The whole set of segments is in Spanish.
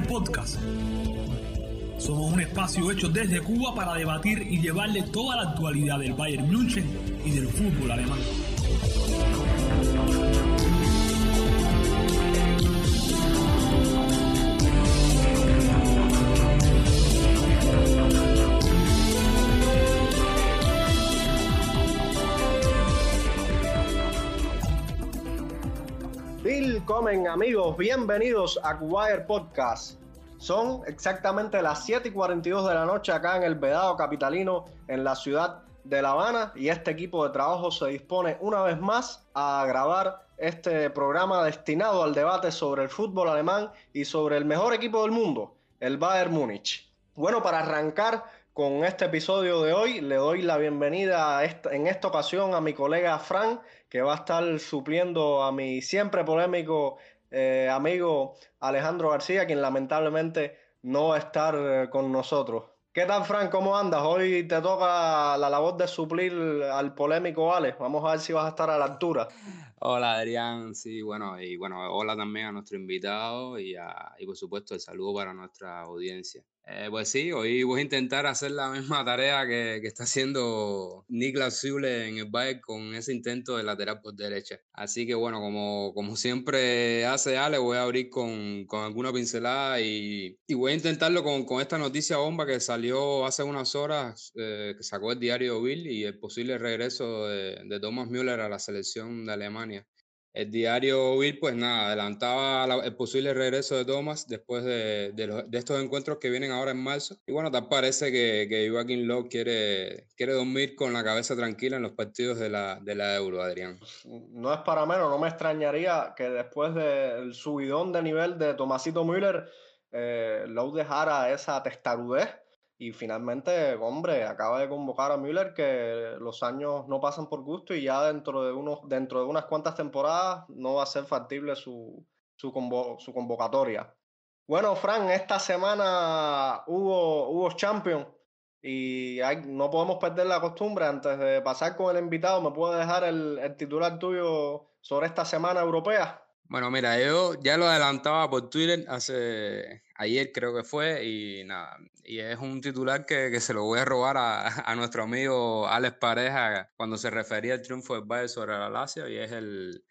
Podcast. Somos un espacio hecho desde Cuba para debatir y llevarle toda la actualidad del Bayern München y del fútbol alemán. Willkommen amigos, bienvenidos a Wire Podcast. Son exactamente las 7 y 42 de la noche acá en el Vedado Capitalino, en la ciudad de La Habana, y este equipo de trabajo se dispone una vez más a grabar este programa destinado al debate sobre el fútbol alemán y sobre el mejor equipo del mundo, el Bayern Múnich. Bueno, para arrancar con este episodio de hoy, le doy la bienvenida en esta ocasión a mi colega Fran, que va a estar supliendo a mi siempre polémico eh, amigo Alejandro García, quien lamentablemente no va a estar eh, con nosotros. ¿Qué tal, Fran? ¿Cómo andas? Hoy te toca la labor de suplir al polémico Ale. Vamos a ver si vas a estar a la altura. Hola, Adrián. Sí, bueno, y bueno, hola también a nuestro invitado y, y por supuesto el saludo para nuestra audiencia. Eh, pues sí, hoy voy a intentar hacer la misma tarea que, que está haciendo Niklas Zule en el Bayern con ese intento de lateral por derecha. Así que bueno, como, como siempre hace Ale, voy a abrir con, con alguna pincelada y, y, voy a intentarlo con, con, esta noticia bomba que salió hace unas horas, eh, que sacó el diario Bill y el posible regreso de, de Thomas Müller a la selección de Alemania. El diario Bill, pues nada, adelantaba el posible regreso de Thomas después de, de, estos encuentros que vienen ahora en marzo. Y bueno, tal parece que, que Joaquín Lowe quiere, quiere dormir con la cabeza tranquila en los partidos de la, de la Euro, Adrián. No es para menos, no me extrañaría que después del subidón de nivel de Tomasito Müller, eh, Lowe dejara esa testarudez y finalmente, hombre, acaba de convocar a Müller que los años no pasan por gusto y ya dentro de, unos, dentro de unas cuantas temporadas no va a ser factible su, su, su convocatoria. Bueno, Fran, esta semana hubo, hubo Champions y no podemos perder la costumbre. Antes de pasar con el invitado, ¿me puedes dejar el, el titular tuyo sobre esta semana europea? Bueno, mira, yo ya lo adelantaba por Twitter hace ayer creo que fue y nada, y es un titular que, que se lo voy a robar a, a, nuestro amigo Alex Pareja cuando se refería al triunfo del Bayern sobre la Lazio y es el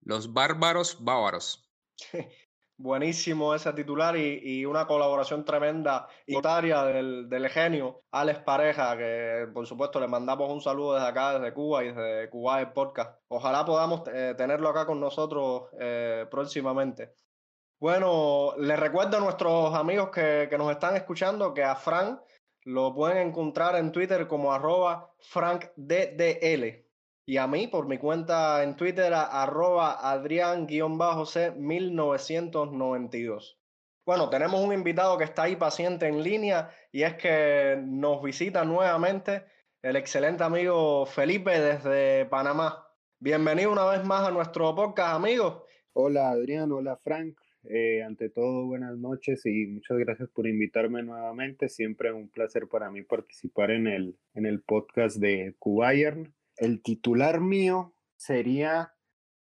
los bárbaros bávaros. Buenísimo ese titular y, y, una colaboración tremenda y notaria del, del, genio Alex Pareja, que por supuesto le mandamos un saludo desde acá, desde Cuba y desde Cuba el podcast. Ojalá podamos eh, tenerlo acá con nosotros eh, próximamente. Bueno, les recuerdo a nuestros amigos que, que, nos están escuchando que a Frank lo pueden encontrar en Twitter como arroba FrankDDL. Y a mí, por mi cuenta en Twitter, arroba Adrián-C1992. Bueno, tenemos un invitado que está ahí paciente en línea y es que nos visita nuevamente el excelente amigo Felipe desde Panamá. Bienvenido una vez más a nuestro podcast, amigos. Hola Adrián, hola Frank. Eh, ante todo, buenas noches y muchas gracias por invitarme nuevamente. Siempre un placer para mí participar en el, en el podcast de Bayern el titular mío sería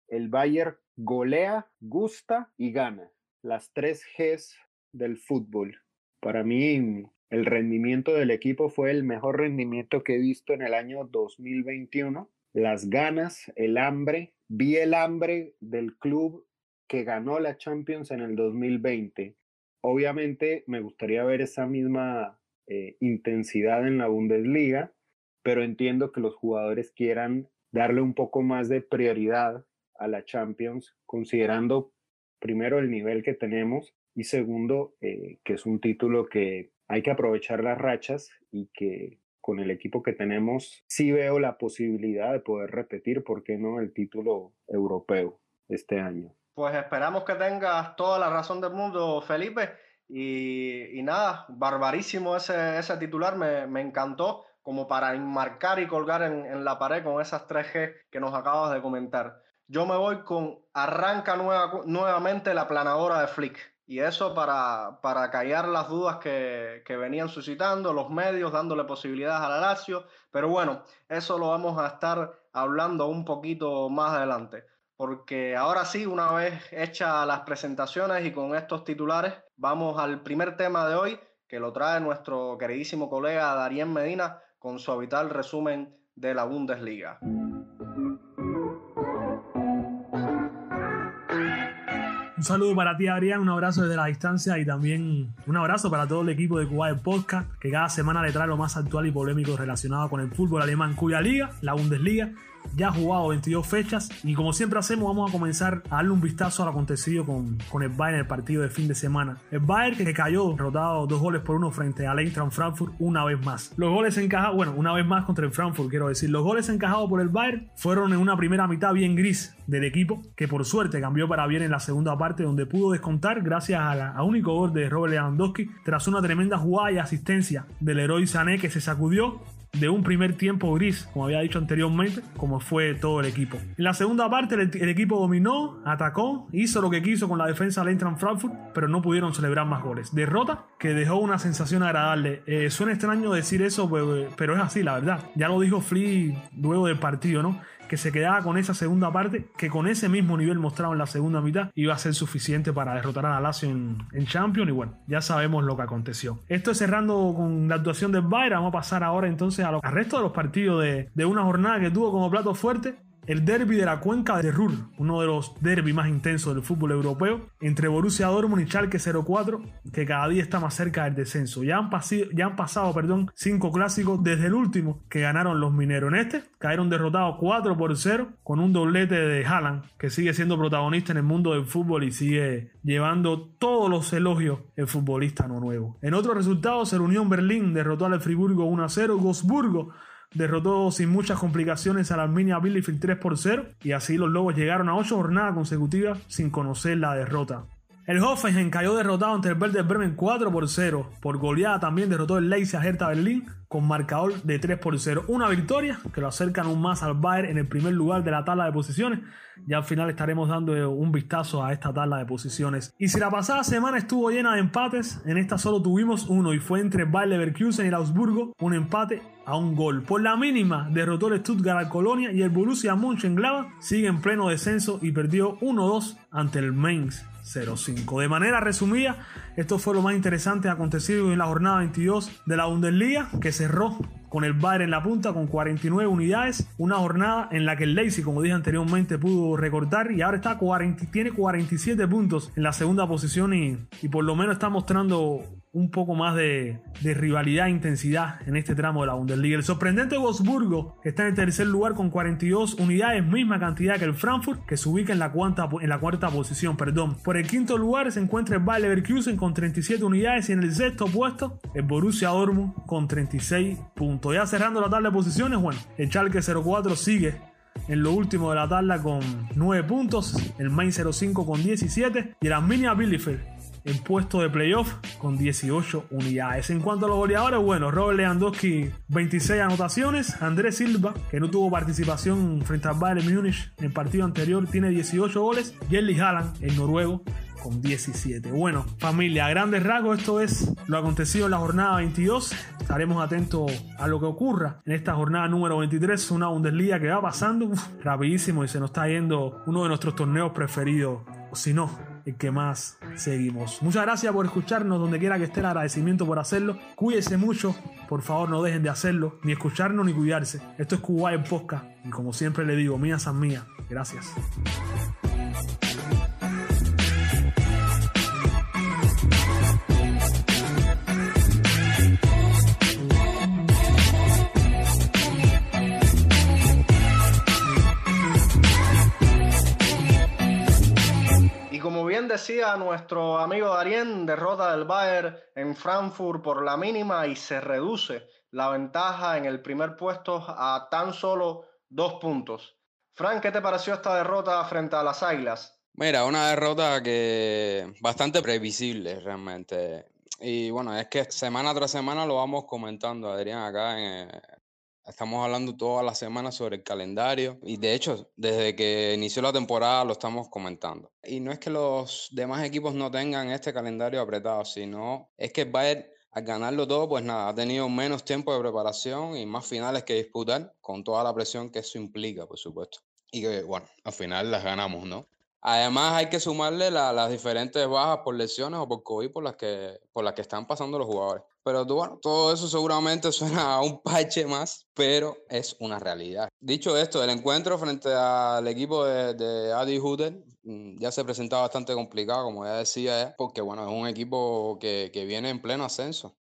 el Bayern golea, gusta y gana. Las tres Gs del fútbol. Para mí, el rendimiento del equipo fue el mejor rendimiento que he visto en el año 2021. Las ganas, el hambre. Vi el hambre del club que ganó la Champions en el 2020. Obviamente me gustaría ver esa misma eh, intensidad en la Bundesliga, pero entiendo que los jugadores quieran darle un poco más de prioridad a la Champions, considerando primero el nivel que tenemos y segundo, eh, que es un título que hay que aprovechar las rachas y que con el equipo que tenemos sí veo la posibilidad de poder repetir, ¿por qué no?, el título europeo este año. Pues esperamos que tengas toda la razón del mundo, Felipe. Y, y nada, barbarísimo ese, ese titular, me, me encantó como para enmarcar y colgar en, la pared con esas 3G que nos acabas de comentar. Yo me voy con arranca nueva, nuevamente la planadora de Flick. Y eso para, para callar las dudas que, que, venían suscitando los medios, dándole posibilidades a la Lazio. Pero bueno, eso lo vamos a estar hablando un poquito más adelante. Porque ahora sí, una vez hechas las presentaciones y con estos titulares, vamos al primer tema de hoy, que lo trae nuestro queridísimo colega Darien Medina con su habitual resumen de la Bundesliga. Un saludo para ti, Adrián, un abrazo desde la distancia y también un abrazo para todo el equipo de Cuba Podcast, que cada semana le trae lo más actual y polémico relacionado con el fútbol alemán, cuya liga, la Bundesliga, ya ha jugado 22 fechas y como siempre hacemos vamos a comenzar a darle un vistazo al acontecido con, con el Bayern en el partido de fin de semana. El Bayern que cayó derrotado dos goles por uno frente al Eintracht Frankfurt una vez más. Los goles encajados, bueno, una vez más contra el Frankfurt quiero decir, los goles encajados por el Bayern fueron en una primera mitad bien gris del equipo que por suerte cambió para bien en la segunda parte donde pudo descontar gracias a, único gol de Robert Lewandowski tras una tremenda jugada y asistencia del héroe Sané que se sacudió de un primer tiempo gris, como había dicho anteriormente, como fue todo el equipo. En la segunda parte el, equipo dominó, atacó, hizo lo que quiso con la defensa del Eintracht Frankfurt, pero no pudieron celebrar más goles. Derrota que dejó una sensación agradable. Eh, suena extraño decir eso, pero, es así, la verdad. Ya lo dijo Flea luego del partido, ¿no? Que se quedaba con esa segunda parte, que con ese mismo nivel mostrado en la segunda mitad iba a ser suficiente para derrotar a la Lazio en, en Champions. Y bueno, ya sabemos lo que aconteció. Esto es cerrando con la actuación del Bayern. Vamos a pasar ahora entonces a al resto de los partidos de, de una jornada que tuvo como plato fuerte el derby de la cuenca de Ruhr, uno de los derbis más intensos del fútbol europeo, entre Borussia Dortmund y Schalke 04, que cada día está más cerca del descenso. Ya han, pasado cinco clásicos desde el último que ganaron los mineros. En este cayeron derrotados 4 por 0 con un doblete de Haaland, que sigue siendo protagonista en el mundo del fútbol y sigue llevando todos los elogios el futbolista no nuevo. En otros resultados, el Unión Berlín derrotó al Friburgo 1 a 0, Gosburgo derrotó sin muchas complicaciones a la Arminia Bielefeld 3 por 0 y así los Lobos llegaron a 8 jornadas consecutivas sin conocer la derrota. El Hoffenheim cayó derrotado ante el Werder Bremen 4 por 0. Por goleada también derrotó el Leipzig a Berlín con marcador de 3 por 0. Una victoria que lo acercan aún más al Bayern en el primer lugar de la tabla de posiciones. Ya al final estaremos dando un vistazo a esta tabla de posiciones. Y si la pasada semana estuvo llena de empates, en esta solo tuvimos uno y fue entre Bayer Leverkusen y el Augsburgo, un empate a un gol. Por la mínima derrotó el Stuttgart al Colonia y el Borussia Mönchengladbach sigue en pleno descenso y perdió 1-2 ante el Mainz 05. De manera resumida, esto fue lo más interesante acontecido en la jornada 22 de la Bundesliga, que cerró con el Bayern en la punta con 49 unidades, una jornada en la que el Leipzig, como dije anteriormente, pudo recortar y ahora está 40, tiene 47 puntos en la segunda posición y, y por lo menos está mostrando un poco más de, rivalidad e intensidad en este tramo de la Bundesliga. El sorprendente Wolfsburgo está en el tercer lugar con 42 unidades, misma cantidad que el Frankfurt, que se ubica en la, cuarta, en la cuarta posición. Perdón. Por el quinto lugar se encuentra el Bayer Leverkusen con 37 unidades y en el sexto puesto el Borussia Dortmund con 36 puntos. Ya cerrando la tabla de posiciones, bueno, el Schalke 04 sigue en lo último de la tabla con 9 puntos, el Main 05 con 17 y el Arminia Bielefeld en puesto de playoff con 18 unidades. En cuanto a los goleadores, bueno, Robert Lewandowski 26 anotaciones, Andrés Silva, que no tuvo participación frente al Bayern Múnich en el partido anterior, tiene 18 goles, Jelly Haaland, el noruego, con 17. Bueno, familia, a grandes rasgos, esto es lo acontecido en la jornada 22. Estaremos atentos a lo que ocurra en esta jornada número 23, una Bundesliga que va pasando rapidísimo y se nos está yendo uno de nuestros torneos preferidos, o si no, el que más seguimos. Muchas gracias por escucharnos donde quiera que esté el agradecimiento por hacerlo. Cuídense mucho, por favor no dejen de hacerlo, ni escucharnos ni cuidarse. Esto es Cuba en Posca y como siempre le digo, mía san mía. Gracias. Decía nuestro amigo Darien, derrota del Bayern en Frankfurt por la mínima y se reduce la ventaja en el primer puesto a tan solo dos puntos. Frank, ¿qué te pareció esta derrota frente a las Águilas? Mira, una derrota que bastante previsible realmente. Y bueno, es que semana tras semana lo vamos comentando, Adrián, acá en, Estamos hablando todas las semanas sobre el calendario y de hecho desde que inició la temporada lo estamos comentando. Y no es que los demás equipos no tengan este calendario apretado, sino es que Bayern al ganarlo todo, pues nada, ha tenido menos tiempo de preparación y más finales que disputar con toda la presión que eso implica, por supuesto. Y que bueno, al final las ganamos, ¿no? Además hay que sumarle las diferentes bajas por lesiones o por COVID por las que, por las que están pasando los jugadores. Pero bueno, todo eso seguramente suena a un parche más, pero es una realidad. Dicho esto, el encuentro frente al equipo de, Adi Hutter mm, ya se presentaba bastante complicado, como ya decía, porque bueno, es un equipo que, que viene en pleno ascenso.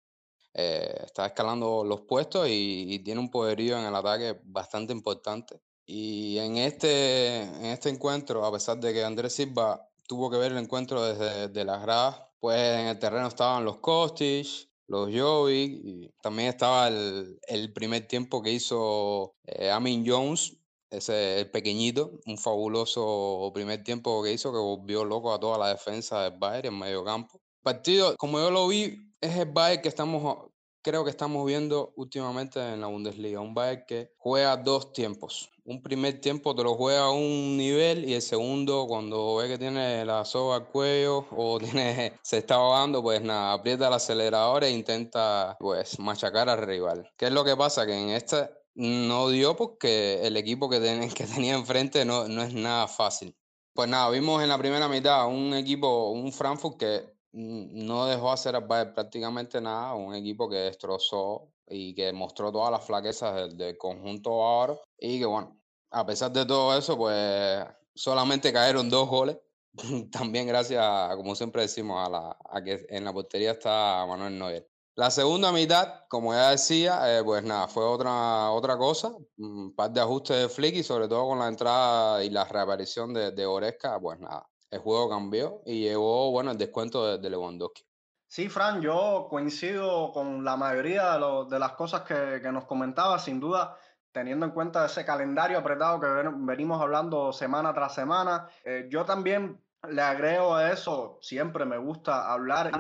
Eh, está escalando los puestos y, tiene un poderío en el ataque bastante importante. Y en este, en este encuentro, a pesar de que Andrés Silva tuvo que ver el encuentro desde de las gradas, pues en el terreno estaban los Kostic, los Jovic, y también estaba el, el, primer tiempo que hizo eh, Amin Jones, ese el pequeñito, un fabuloso primer tiempo que hizo que volvió loco a toda la defensa del Bayern en medio campo. Partido, como yo lo vi, es el Bayern que estamos creo que estamos viendo últimamente en la Bundesliga. Un Bayern que juega dos tiempos. Un primer tiempo te lo juega a un nivel y el segundo, cuando ve que tiene la soga al cuello o tiene, se está ahogando, pues nada, aprieta el acelerador e intenta pues machacar al rival. ¿Qué es lo que pasa? Que en este no dio porque el equipo que, que tenía enfrente no, no es nada fácil. Pues nada, vimos en la primera mitad un equipo, un Frankfurt que no dejó hacer prácticamente nada, un equipo que destrozó y que mostró todas las flaquezas del, conjunto ahora y que bueno, a pesar de todo eso, pues solamente cayeron dos goles, también gracias, como siempre decimos, a, la, a que en la portería está Manuel Neuer. La segunda mitad, como ya decía, eh, pues nada, fue otra, otra cosa, un par de ajustes de Flick y sobre todo con la entrada y la reaparición de, de Oresca, pues nada, el juego cambió y llegó, bueno, el descuento de, Lewandowski. Sí, Fran, yo coincido con la mayoría de, de las cosas que, que, nos comentaba, sin duda, teniendo en cuenta ese calendario apretado que venimos hablando semana tras semana. Eh, yo también le agrego a eso, siempre me gusta hablar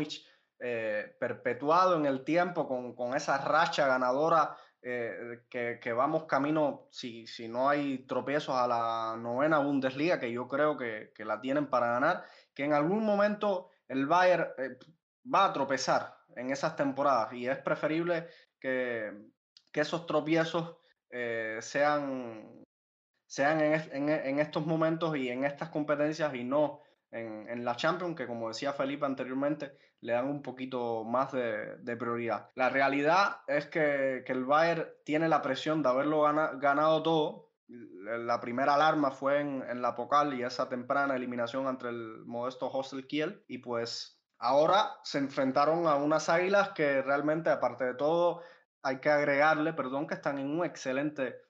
eh, perpetuado en el tiempo con, con esa racha ganadora eh, que, vamos camino, si, si no hay tropiezos, a la novena Bundesliga, que yo creo que, la tienen para ganar, que en algún momento el Bayern eh, va a tropezar en esas temporadas. Y es preferible que, esos tropiezos eh, sean, sean en, en, estos momentos y en estas competencias y no en, en, la Champions, que como decía Felipe anteriormente, le dan un poquito más de, de prioridad. La realidad es que, que, el Bayern tiene la presión de haberlo ganado todo. La primera alarma fue en, en, la Pocal y esa temprana eliminación entre el modesto Hostel Kiel. Y pues ahora se enfrentaron a unas águilas que realmente, aparte de todo, hay que agregarle, perdón, que están en un excelente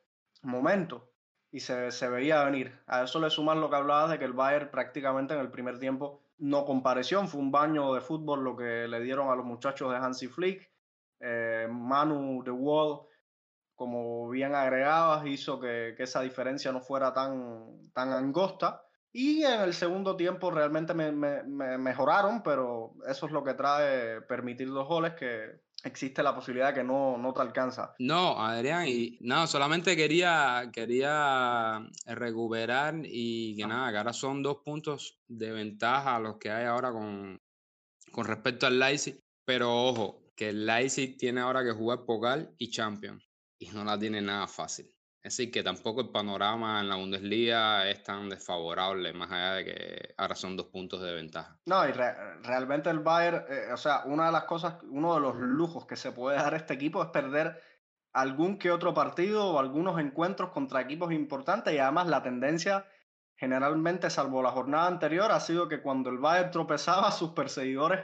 momento y se, se, veía venir. A eso le suman lo que hablabas de que el Bayern prácticamente en el primer tiempo no compareció, fue un baño de fútbol lo que le dieron a los muchachos de Hansi Flick. Eh, Manu de Wall, como bien agregabas, hizo que, que, esa diferencia no fuera tan, tan angosta. Y en el segundo tiempo realmente me, me, me mejoraron, pero eso es lo que trae permitir dos goles que existe la posibilidad de que no, no te alcanza. No, Adrián, y no, solamente quería, quería recuperar y que nada, que ahora son dos puntos de ventaja los que hay ahora con, con respecto al Leipzig, pero ojo, que el Leipzig tiene ahora que jugar Pokal y Champions y no la tiene nada fácil. Es decir, que tampoco el panorama en la Bundesliga es tan desfavorable, más allá de que ahora son dos puntos de ventaja. No, y realmente el Bayern, eh, o sea, una de las cosas, uno de los lujos que se puede dar este equipo es perder algún que otro partido o algunos encuentros contra equipos importantes y además la tendencia generalmente, salvo la jornada anterior, ha sido que cuando el Bayern tropezaba, sus perseguidores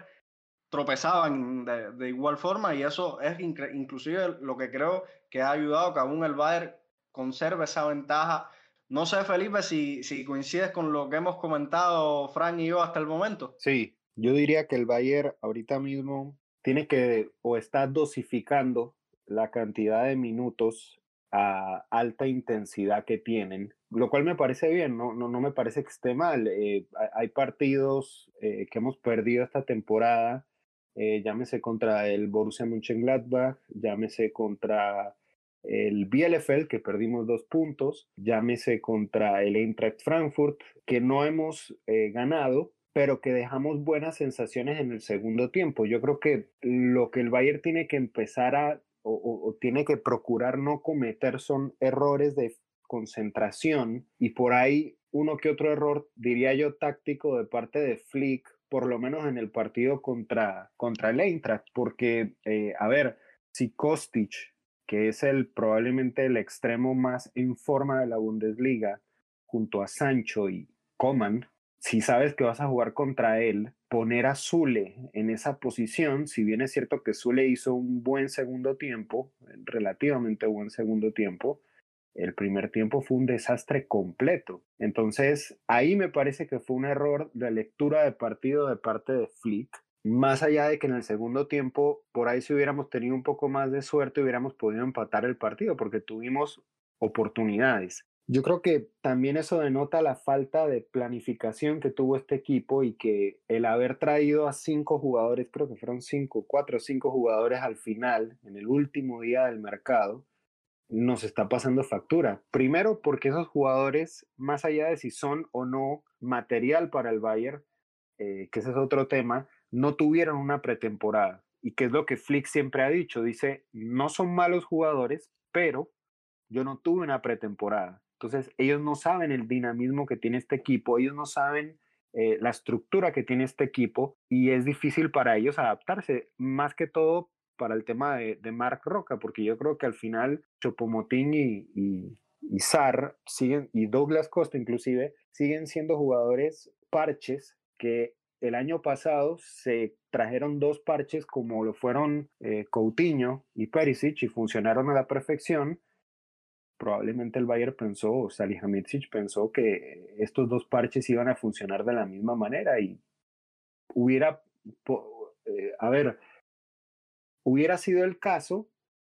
tropezaban de, de igual forma y eso es inclusive lo que creo que ha ayudado que aún el Bayern conserve esa ventaja. No sé, Felipe, si, si coincides con lo que hemos comentado Frank y yo hasta el momento. Sí, yo diría que el Bayern ahorita mismo tiene que o está dosificando la cantidad de minutos a alta intensidad que tienen, lo cual me parece bien, no, no, no me parece que esté mal. Eh, hay partidos eh, que hemos perdido esta temporada, eh, llámese contra el Borussia Mönchengladbach, llámese contra el Bielefeld, que perdimos dos puntos, llámese contra el Eintracht Frankfurt, que no hemos eh, ganado, pero que dejamos buenas sensaciones en el segundo tiempo. Yo creo que lo que el Bayern tiene que empezar a, o, tiene que procurar no cometer son errores de concentración y por ahí uno que otro error, diría yo, táctico de parte de Flick, por lo menos en el partido contra, contra el Eintracht, porque, eh, a ver, si Kostic, que es el probablemente el extremo más en forma de la Bundesliga, junto a Sancho y Coman, si sabes que vas a jugar contra él, poner a Zule en esa posición, si bien es cierto que Zule hizo un buen segundo tiempo, relativamente buen segundo tiempo, el primer tiempo fue un desastre completo. Entonces, ahí me parece que fue un error de lectura de partido de parte de Flick. Más allá de que en el segundo tiempo, por ahí si hubiéramos tenido un poco más de suerte, hubiéramos podido empatar el partido, porque tuvimos oportunidades. Yo creo que también eso denota la falta de planificación que tuvo este equipo y que el haber traído a cinco jugadores, creo que fueron cinco, cuatro o cinco jugadores al final, en el último día del mercado, nos está pasando factura. Primero porque esos jugadores, más allá de si son o no material para el Bayern, eh, que ese es otro tema, no tuvieron una pretemporada. Y que es lo que Flick siempre ha dicho, dice, no son malos jugadores, pero yo no tuve una pretemporada. Entonces, ellos no saben el dinamismo que tiene este equipo, ellos no saben eh, la estructura que tiene este equipo y es difícil para ellos adaptarse, más que todo para el tema de, de Mark Roca, porque yo creo que al final Chopomotín y, y, y Sar siguen, y Douglas Costa inclusive, siguen siendo jugadores parches que el año pasado se trajeron dos parches como lo fueron eh, Coutinho y Perisic y funcionaron a la perfección. Probablemente el Bayern pensó, o Salihamidzic pensó que estos dos parches iban a funcionar de la misma manera y hubiera, eh, a ver, Hubiera sido el caso,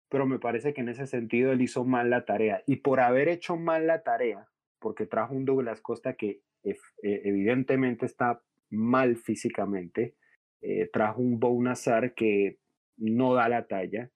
pero me parece que en ese sentido él hizo mal la tarea. Y por haber hecho mal la tarea, porque trajo un Douglas Costa que e, evidentemente está mal físicamente, eh, trajo un Bounazar que no da la talla,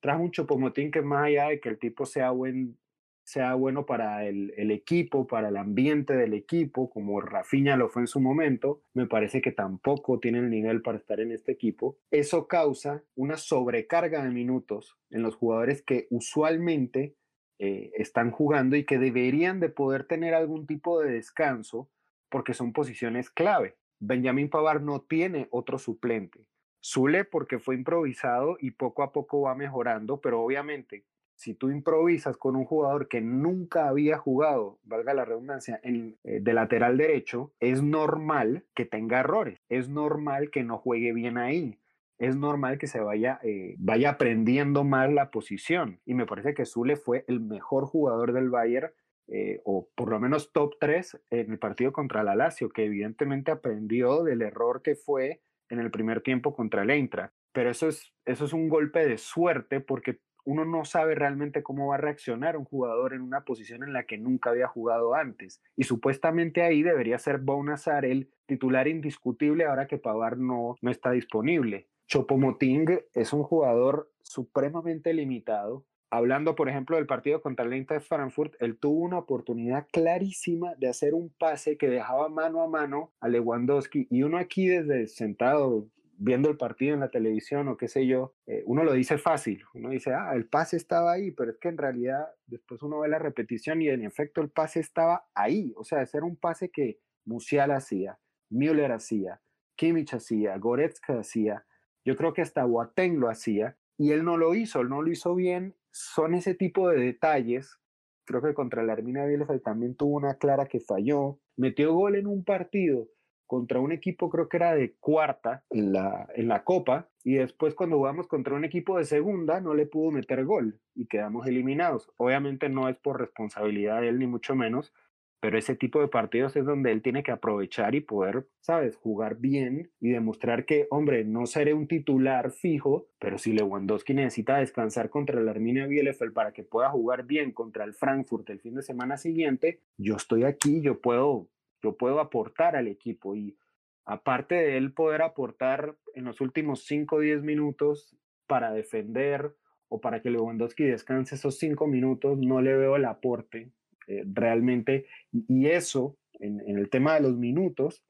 trajo un Chopomotín que más allá de que el tipo sea buen sea bueno para el, equipo, para el ambiente del equipo, como Rafinha lo fue en su momento, me parece que tampoco tiene el nivel para estar en este equipo. Eso causa una sobrecarga de minutos en los jugadores que usualmente eh, están jugando y que deberían de poder tener algún tipo de descanso porque son posiciones clave. Benjamin Pavar no tiene otro suplente. Zule porque fue improvisado y poco a poco va mejorando, pero obviamente si tú improvisas con un jugador que nunca había jugado, valga la redundancia, eh, de lateral derecho, es normal que tenga errores, es normal que no juegue bien ahí. Es normal que se vaya, eh, vaya aprendiendo mal la posición. Y me parece que Zule fue el mejor jugador del Bayern eh, o por lo menos top 3 en el partido contra la Lazio, que evidentemente aprendió del error que fue en el primer tiempo contra el Eintracht. Pero eso es, eso es un golpe de suerte porque uno no sabe realmente cómo va a reaccionar un jugador en una posición en la que nunca había jugado antes. Y supuestamente ahí debería ser Bonazar el titular indiscutible ahora que Pavar no, no está disponible. Chopomoting es un jugador supremamente limitado. Hablando, por ejemplo, del partido contra el Eintracht Frankfurt, él tuvo una oportunidad clarísima de hacer un pase que dejaba mano a mano a Lewandowski y uno aquí desde sentado viendo el partido en la televisión o qué sé yo, eh, uno lo dice fácil, uno dice, ah, el pase estaba ahí, pero es que en realidad después uno ve la repetición y en efecto el pase estaba ahí, o sea, ese era un pase que Musial hacía, Müller hacía, Kimmich hacía, Goretzka hacía, yo creo que hasta Boateng lo hacía y él no lo hizo, él no lo hizo bien, son ese tipo de detalles, creo que contra la Hermina Bielefeld también tuvo una clara que falló, metió gol en un partido contra un equipo creo que era de cuarta en la, en la Copa y después cuando jugamos contra un equipo de segunda no le pudo meter gol y quedamos eliminados. Obviamente no es por responsabilidad de él ni mucho menos, pero ese tipo de partidos es donde él tiene que aprovechar y poder, sabes, jugar bien y demostrar que, hombre, no seré un titular fijo, pero si Lewandowski necesita descansar contra el Arminia Bielefeld para que pueda jugar bien contra el Frankfurt el fin de semana siguiente, yo estoy aquí, yo puedo yo puedo aportar al equipo y aparte de él poder aportar en los últimos 5 o 10 minutos para defender o para que Lewandowski descanse esos 5 minutos, no le veo el aporte eh, realmente. Y eso, en, el tema de los minutos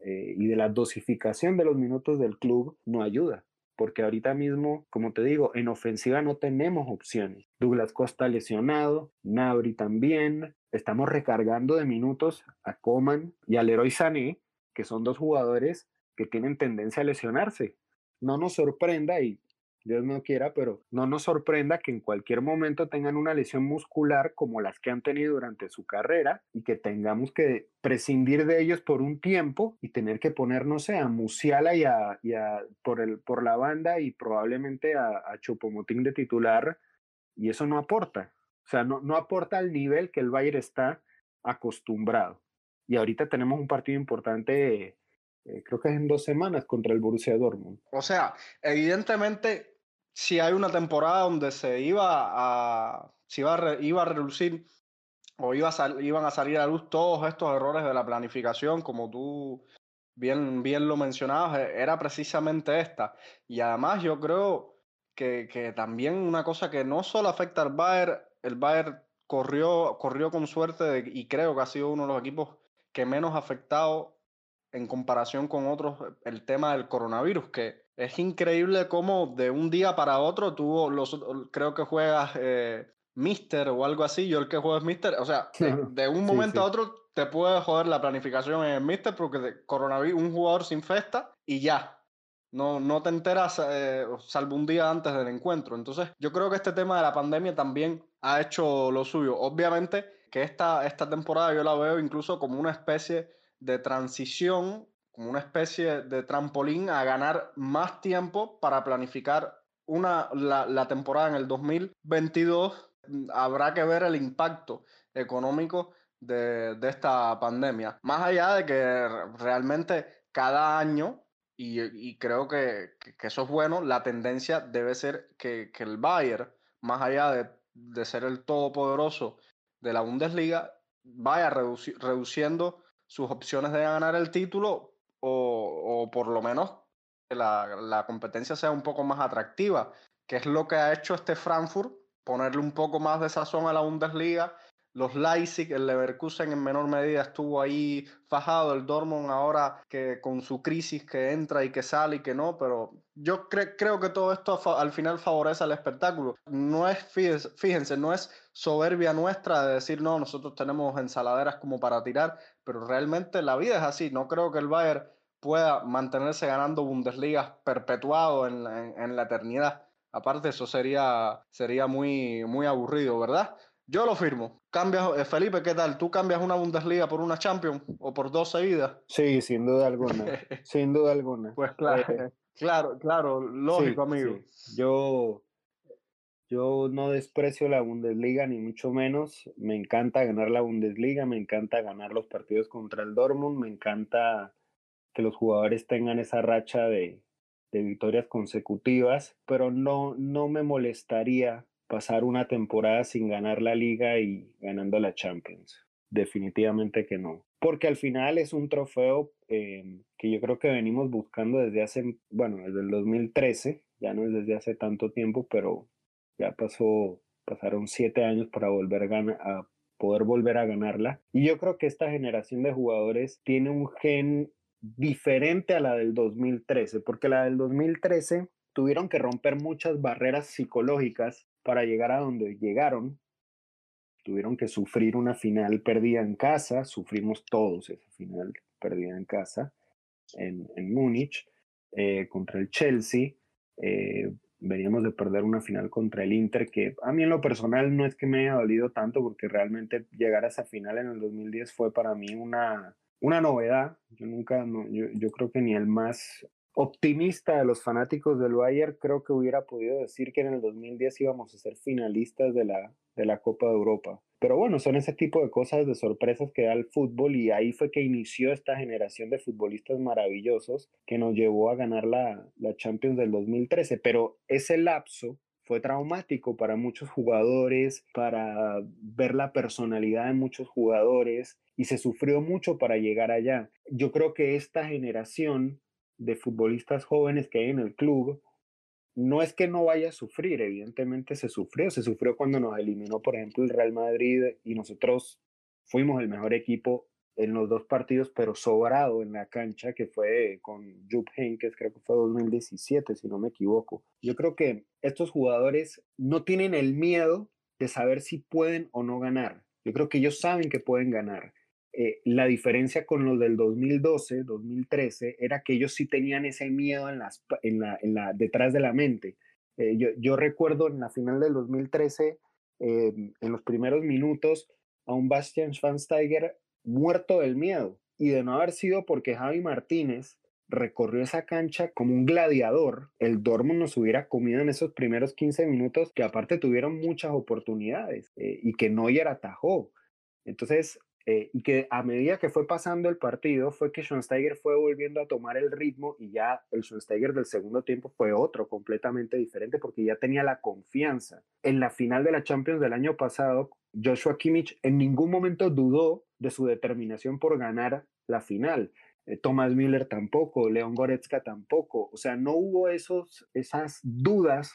eh, y de la dosificación de los minutos del club, no ayuda porque ahorita mismo, como te digo, en ofensiva no tenemos opciones. Douglas Costa lesionado, Nabri también, estamos recargando de minutos a Coman y a Leroy Sané, que son dos jugadores que tienen tendencia a lesionarse. No nos sorprenda, y Dios no quiera, pero no nos sorprenda que en cualquier momento tengan una lesión muscular como las que han tenido durante su carrera y que tengamos que prescindir de ellos por un tiempo y tener que ponernos a Musiala y a, por, el, por la banda y probablemente a, a Chupomotín de titular y eso no aporta. O sea, no, no aporta al nivel que el Bayern está acostumbrado. Y ahorita tenemos un partido importante, eh, creo que es en dos semanas, contra el Borussia Dortmund. O sea, evidentemente, si hay una temporada donde se iba a, si iba a, iba a relucir o iba a iban a salir a luz todos estos errores de la planificación, como tú bien, bien lo mencionabas, e, era precisamente esta. Y además yo creo que, que también una cosa que no solo afecta al Bayern, el Bayern corrió, corrió con suerte y creo que ha sido uno de los equipos que menos afectado en comparación con otros el tema del coronavirus, que es increíble cómo de un día para otro tuvo los, creo que juegas eh, Mister o algo así, yo el que juego es Mister, o sea, de, un momento a otro te puede joder la planificación en el Mister porque de coronavirus, un jugador se infesta y ya, no, no te enteras eh, salvo un día antes del encuentro. Entonces, yo creo que este tema de la pandemia también ha hecho lo suyo. Obviamente que esta, esta temporada yo la veo incluso como una especie de transición, como una especie de trampolín a ganar más tiempo para planificar una, la, temporada en el 2022. Habrá que ver el impacto económico de, de esta pandemia. Más allá de que realmente cada año y, creo que, eso es bueno. La tendencia debe ser que, el Bayern, más allá de, ser el todopoderoso de la Bundesliga, vaya reduciendo sus opciones de ganar el título o, por lo menos la, la, competencia sea un poco más atractiva, que es lo que ha hecho este Frankfurt, ponerle un poco más de sazón a la Bundesliga los Leipzig, el Leverkusen en menor medida estuvo ahí fajado, el Dortmund ahora que con su crisis que entra y que sale y que no, pero yo creo que todo esto al final favorece al espectáculo. No es, fíjense, no es soberbia nuestra de decir, no, nosotros tenemos ensaladeras como para tirar, pero realmente la vida es así. No creo que el Bayern pueda mantenerse ganando Bundesliga perpetuado en, en la eternidad. Aparte, eso sería, sería muy, muy aburrido, ¿verdad? Yo lo firmo. Cambias, eh, Felipe, ¿qué tal? ¿Tú cambias una Bundesliga por una Champions o por dos seguidas? Sí, sin duda alguna. sin duda alguna. Pues claro, eh, claro, claro, lógico, amigo. Yo, yo no desprecio la Bundesliga, ni mucho menos. Me encanta ganar la Bundesliga, me encanta ganar los partidos contra el Dortmund, me encanta que los jugadores tengan esa racha de, de victorias consecutivas, pero no, no me molestaría pasar una temporada sin ganar la liga y ganando la Champions. Definitivamente que no. Porque al final es un trofeo eh, que yo creo que venimos buscando desde hace, bueno, desde el 2013, ya no es desde hace tanto tiempo, pero ya pasó, pasaron siete años para volver a, poder volver a ganarla. Y yo creo que esta generación de jugadores tiene un gen diferente a la del 2013, porque la del 2013 tuvieron que romper muchas barreras psicológicas para llegar a donde llegaron. Tuvieron que sufrir una final perdida en casa, sufrimos todos esa final perdida en casa en, en Múnich eh, contra el Chelsea. Eh, veníamos de perder una final contra el Inter, que a mí en lo personal no es que me haya dolido tanto, porque realmente llegar a esa final en el 2010 fue para mí una, una novedad. Yo nunca, yo, yo, creo que ni el más optimista de los fanáticos del Bayern, creo que hubiera podido decir que en el 2010 íbamos a ser finalistas de la, de la Copa de Europa. Pero bueno, son ese tipo de cosas, de sorpresas que da el fútbol y ahí fue que inició esta generación de futbolistas maravillosos que nos llevó a ganar la, la Champions del 2013. Pero ese lapso fue traumático para muchos jugadores, para ver la personalidad de muchos jugadores y se sufrió mucho para llegar allá. Yo creo que esta generación de futbolistas jóvenes que hay en el club, no es que no vaya a sufrir, evidentemente se sufrió, se sufrió cuando nos eliminó, por ejemplo, el Real Madrid y nosotros fuimos el mejor equipo en los dos partidos, pero sobrado en la cancha, que fue con Jupp Heynckes, creo que fue 2017, si no me equivoco. Yo creo que estos jugadores no tienen el miedo de saber si pueden o no ganar. Yo creo que ellos saben que pueden ganar. Eh, la diferencia con los del 2012, 2013, era que ellos sí tenían ese miedo en las, en la, en la, detrás de la mente. Eh, yo, yo, recuerdo en la final del 2013, em, en los primeros minutos, a un Bastian Schweinsteiger muerto del miedo. Y de no haber sido porque Javi Martínez recorrió esa cancha como un gladiador, el Dortmund nos hubiera comido en esos primeros 15 minutos, que aparte tuvieron muchas oportunidades eh, y que Neuer atajó. Entonces, eh, y que a medida que fue pasando el partido, fue que Schweinsteiger fue volviendo a tomar el ritmo y ya el Schweinsteiger del segundo tiempo fue otro, completamente diferente, porque ya tenía la confianza. En la final de la Champions del año pasado, Joshua Kimmich en ningún momento dudó de su determinación por ganar la final. Eh, Thomas Müller tampoco, León Goretzka tampoco. O sea, no hubo esos, esas dudas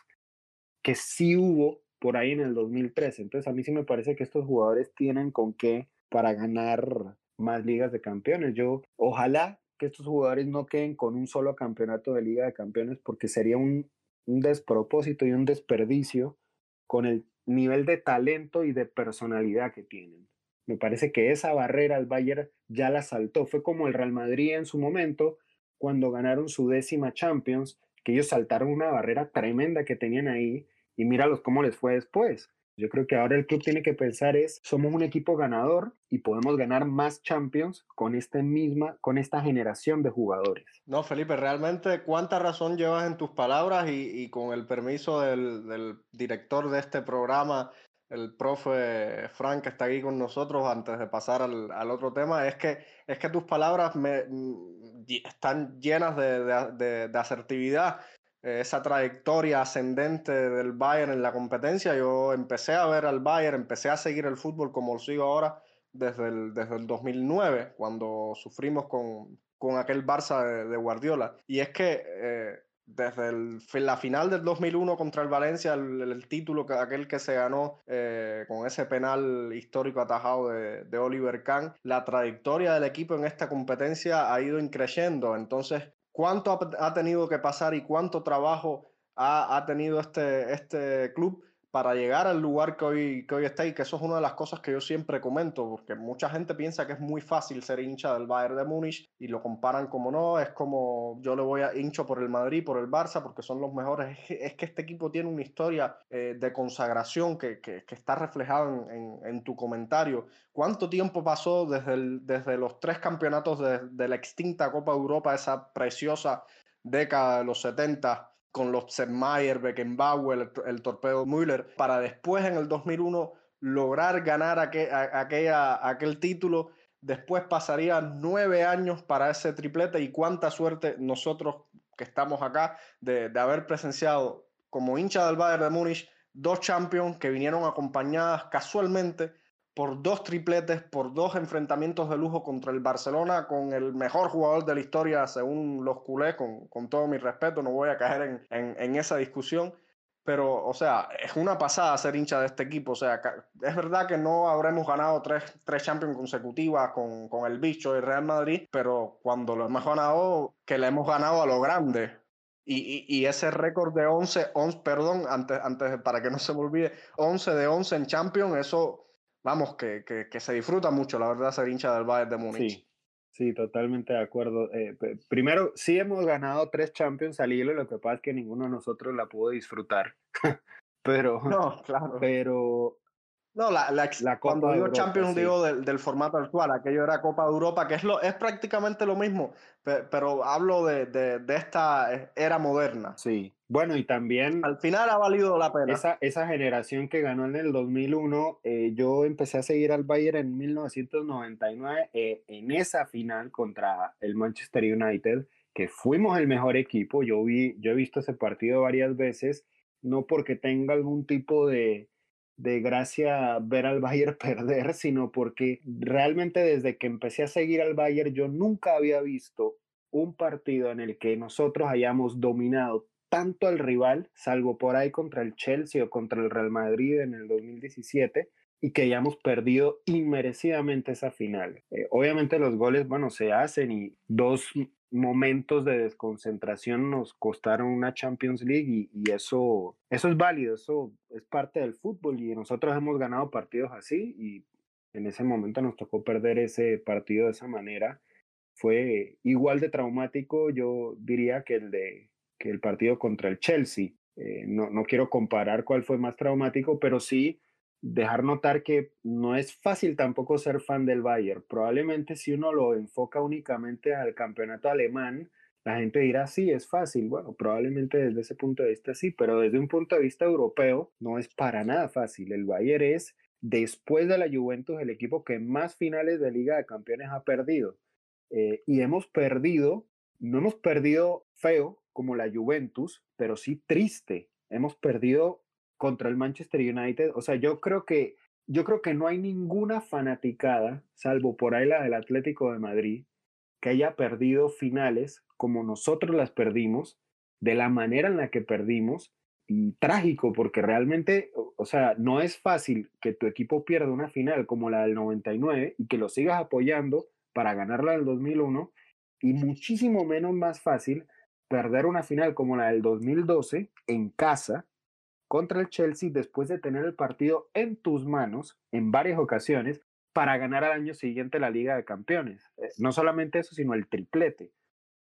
que sí hubo por ahí en el 2013. Entonces, a mí sí me parece que estos jugadores tienen con qué para ganar más ligas de campeones. Yo, ojalá que estos jugadores no queden con un solo campeonato de Liga de Campeones porque sería un, despropósito y un desperdicio con el nivel de talento y de personalidad que tienen. Me parece que esa barrera el Bayern ya la saltó. Fue como el Real Madrid en su momento, cuando ganaron su décima Champions, que ellos saltaron una barrera tremenda que tenían ahí y míralos cómo les fue después. Yo creo que ahora el club tiene que pensar es, somos un equipo ganador y podemos ganar más Champions con esta misma, con esta generación de jugadores. No, Felipe, realmente cuánta razón llevas en tus palabras y, con el permiso del, director de este programa, el profe Frank que está aquí con nosotros antes de pasar al, otro tema, es que, es que tus palabras me, mm, están llenas de asertividad esa trayectoria ascendente del Bayern en la competencia. Yo empecé a ver al Bayern, empecé a seguir el fútbol como lo sigo ahora desde el, desde el 2009, cuando sufrimos con, con aquel Barça de, Guardiola. Y es que eh, desde la final del 2001 contra el Valencia, el, título que aquel que se ganó eh, con ese penal histórico atajado de, de, Oliver Kahn, la trayectoria del equipo en esta competencia ha ido increciendo. Entonces, cuánto ha, tenido que pasar y cuánto trabajo ha, ha, tenido este, este club para llegar al lugar que hoy, que hoy está y que eso es una de las cosas que yo siempre comento, porque mucha gente piensa que es muy fácil ser hincha del Bayern de Múnich y lo comparan como no, es como yo le voy a hincho por el Madrid, por el Barça, porque son los mejores. Es que, este equipo tiene una historia eh, de consagración que, que, está reflejada en, en, tu comentario. ¿Cuánto tiempo pasó desde, desde los tres campeonatos de, la extinta Copa Europa, esa preciosa década de los 70? Con los Mayer, Beckenbauer, el, el, torpedo Müller, para después en el 2001 lograr ganar aquella, aquel título. Después pasaría nueve años para ese triplete y cuánta suerte nosotros que estamos acá de, de haber presenciado como hincha del Bayern de Múnich dos champions que vinieron acompañadas casualmente por dos tripletes, por dos enfrentamientos de lujo contra el Barcelona, con el mejor jugador de la historia, según los culés, con, con todo mi respeto, no voy a caer en, en, esa discusión. Pero, o sea, es una pasada ser hincha de este equipo. O sea, es verdad que no habremos ganado tres, tres Champions consecutivas con, con el bicho y Real Madrid, pero cuando lo hemos ganado, que le hemos ganado a lo grande. Y, y, y, ese récord de 11, 11 perdón, antes, antes, para que no se me olvide, 11 de 11 en Champions, eso vamos, que, que, que, se disfruta mucho, la verdad, ser hincha del Bayern de Múnich. Sí, sí, totalmente de acuerdo. Eh, primero, sí hemos ganado tres Champions al hilo, lo que pasa es que ninguno de nosotros la pudo disfrutar. pero, no, claro. pero no, la, la, la cuando digo Champions digo del, del, formato actual, aquello era Copa de Europa, que es, lo, es prácticamente lo mismo, pero, pero hablo de, de, de, esta era moderna. Sí, bueno, y también... Al final ha valido la pena. Esa, esa generación que ganó en el 2001, eh, yo empecé a seguir al Bayern en 1999, eh, en esa final contra el Manchester United, que fuimos el mejor equipo, yo, vi, yo he visto ese partido varias veces, no porque tenga algún tipo de de gracia ver al Bayern perder, sino porque realmente desde que empecé a seguir al Bayern yo nunca había visto un partido en el que nosotros hayamos dominado tanto al rival, salvo por ahí contra el Chelsea o contra el Real Madrid en el 2017, y que hayamos perdido inmerecidamente esa final. Eh, obviamente los goles, bueno, se hacen y dos momentos de desconcentración nos costaron una Champions League y, eso, eso es válido, eso es parte del fútbol y nosotros hemos ganado partidos así y En ese momento nos tocó perder ese partido de esa manera. Fue igual de traumático, yo diría, que el, de, que el partido contra el Chelsea. Eh, no, no quiero comparar cuál fue más traumático, pero sí dejar notar que no es fácil tampoco ser fan del Bayern. Probablemente si uno lo enfoca únicamente al campeonato alemán, la gente dirá, sí, es fácil. Bueno, probablemente desde ese punto de vista sí, pero desde un punto de vista europeo no es para nada fácil. El Bayern es, después de la Juventus, el equipo que más finales de Liga de Campeones ha perdido. Eh, y hemos perdido, no hemos perdido feo como la Juventus, pero sí triste. Hemos perdido contra el Manchester United. O sea, yo creo que yo creo que no hay ninguna fanaticada, salvo por ahí la del Atlético de Madrid, que haya perdido finales como nosotros las perdimos, de la manera en la que perdimos, y trágico, porque realmente, o sea, no es fácil que tu equipo pierda una final como la del 99 y que lo sigas apoyando para ganarla del 2001, y muchísimo menos más fácil perder una final como la del 2012 en casa contra el Chelsea después de tener el partido en tus manos en varias ocasiones para ganar al año siguiente la Liga de Campeones. Eh, no solamente eso, sino el triplete.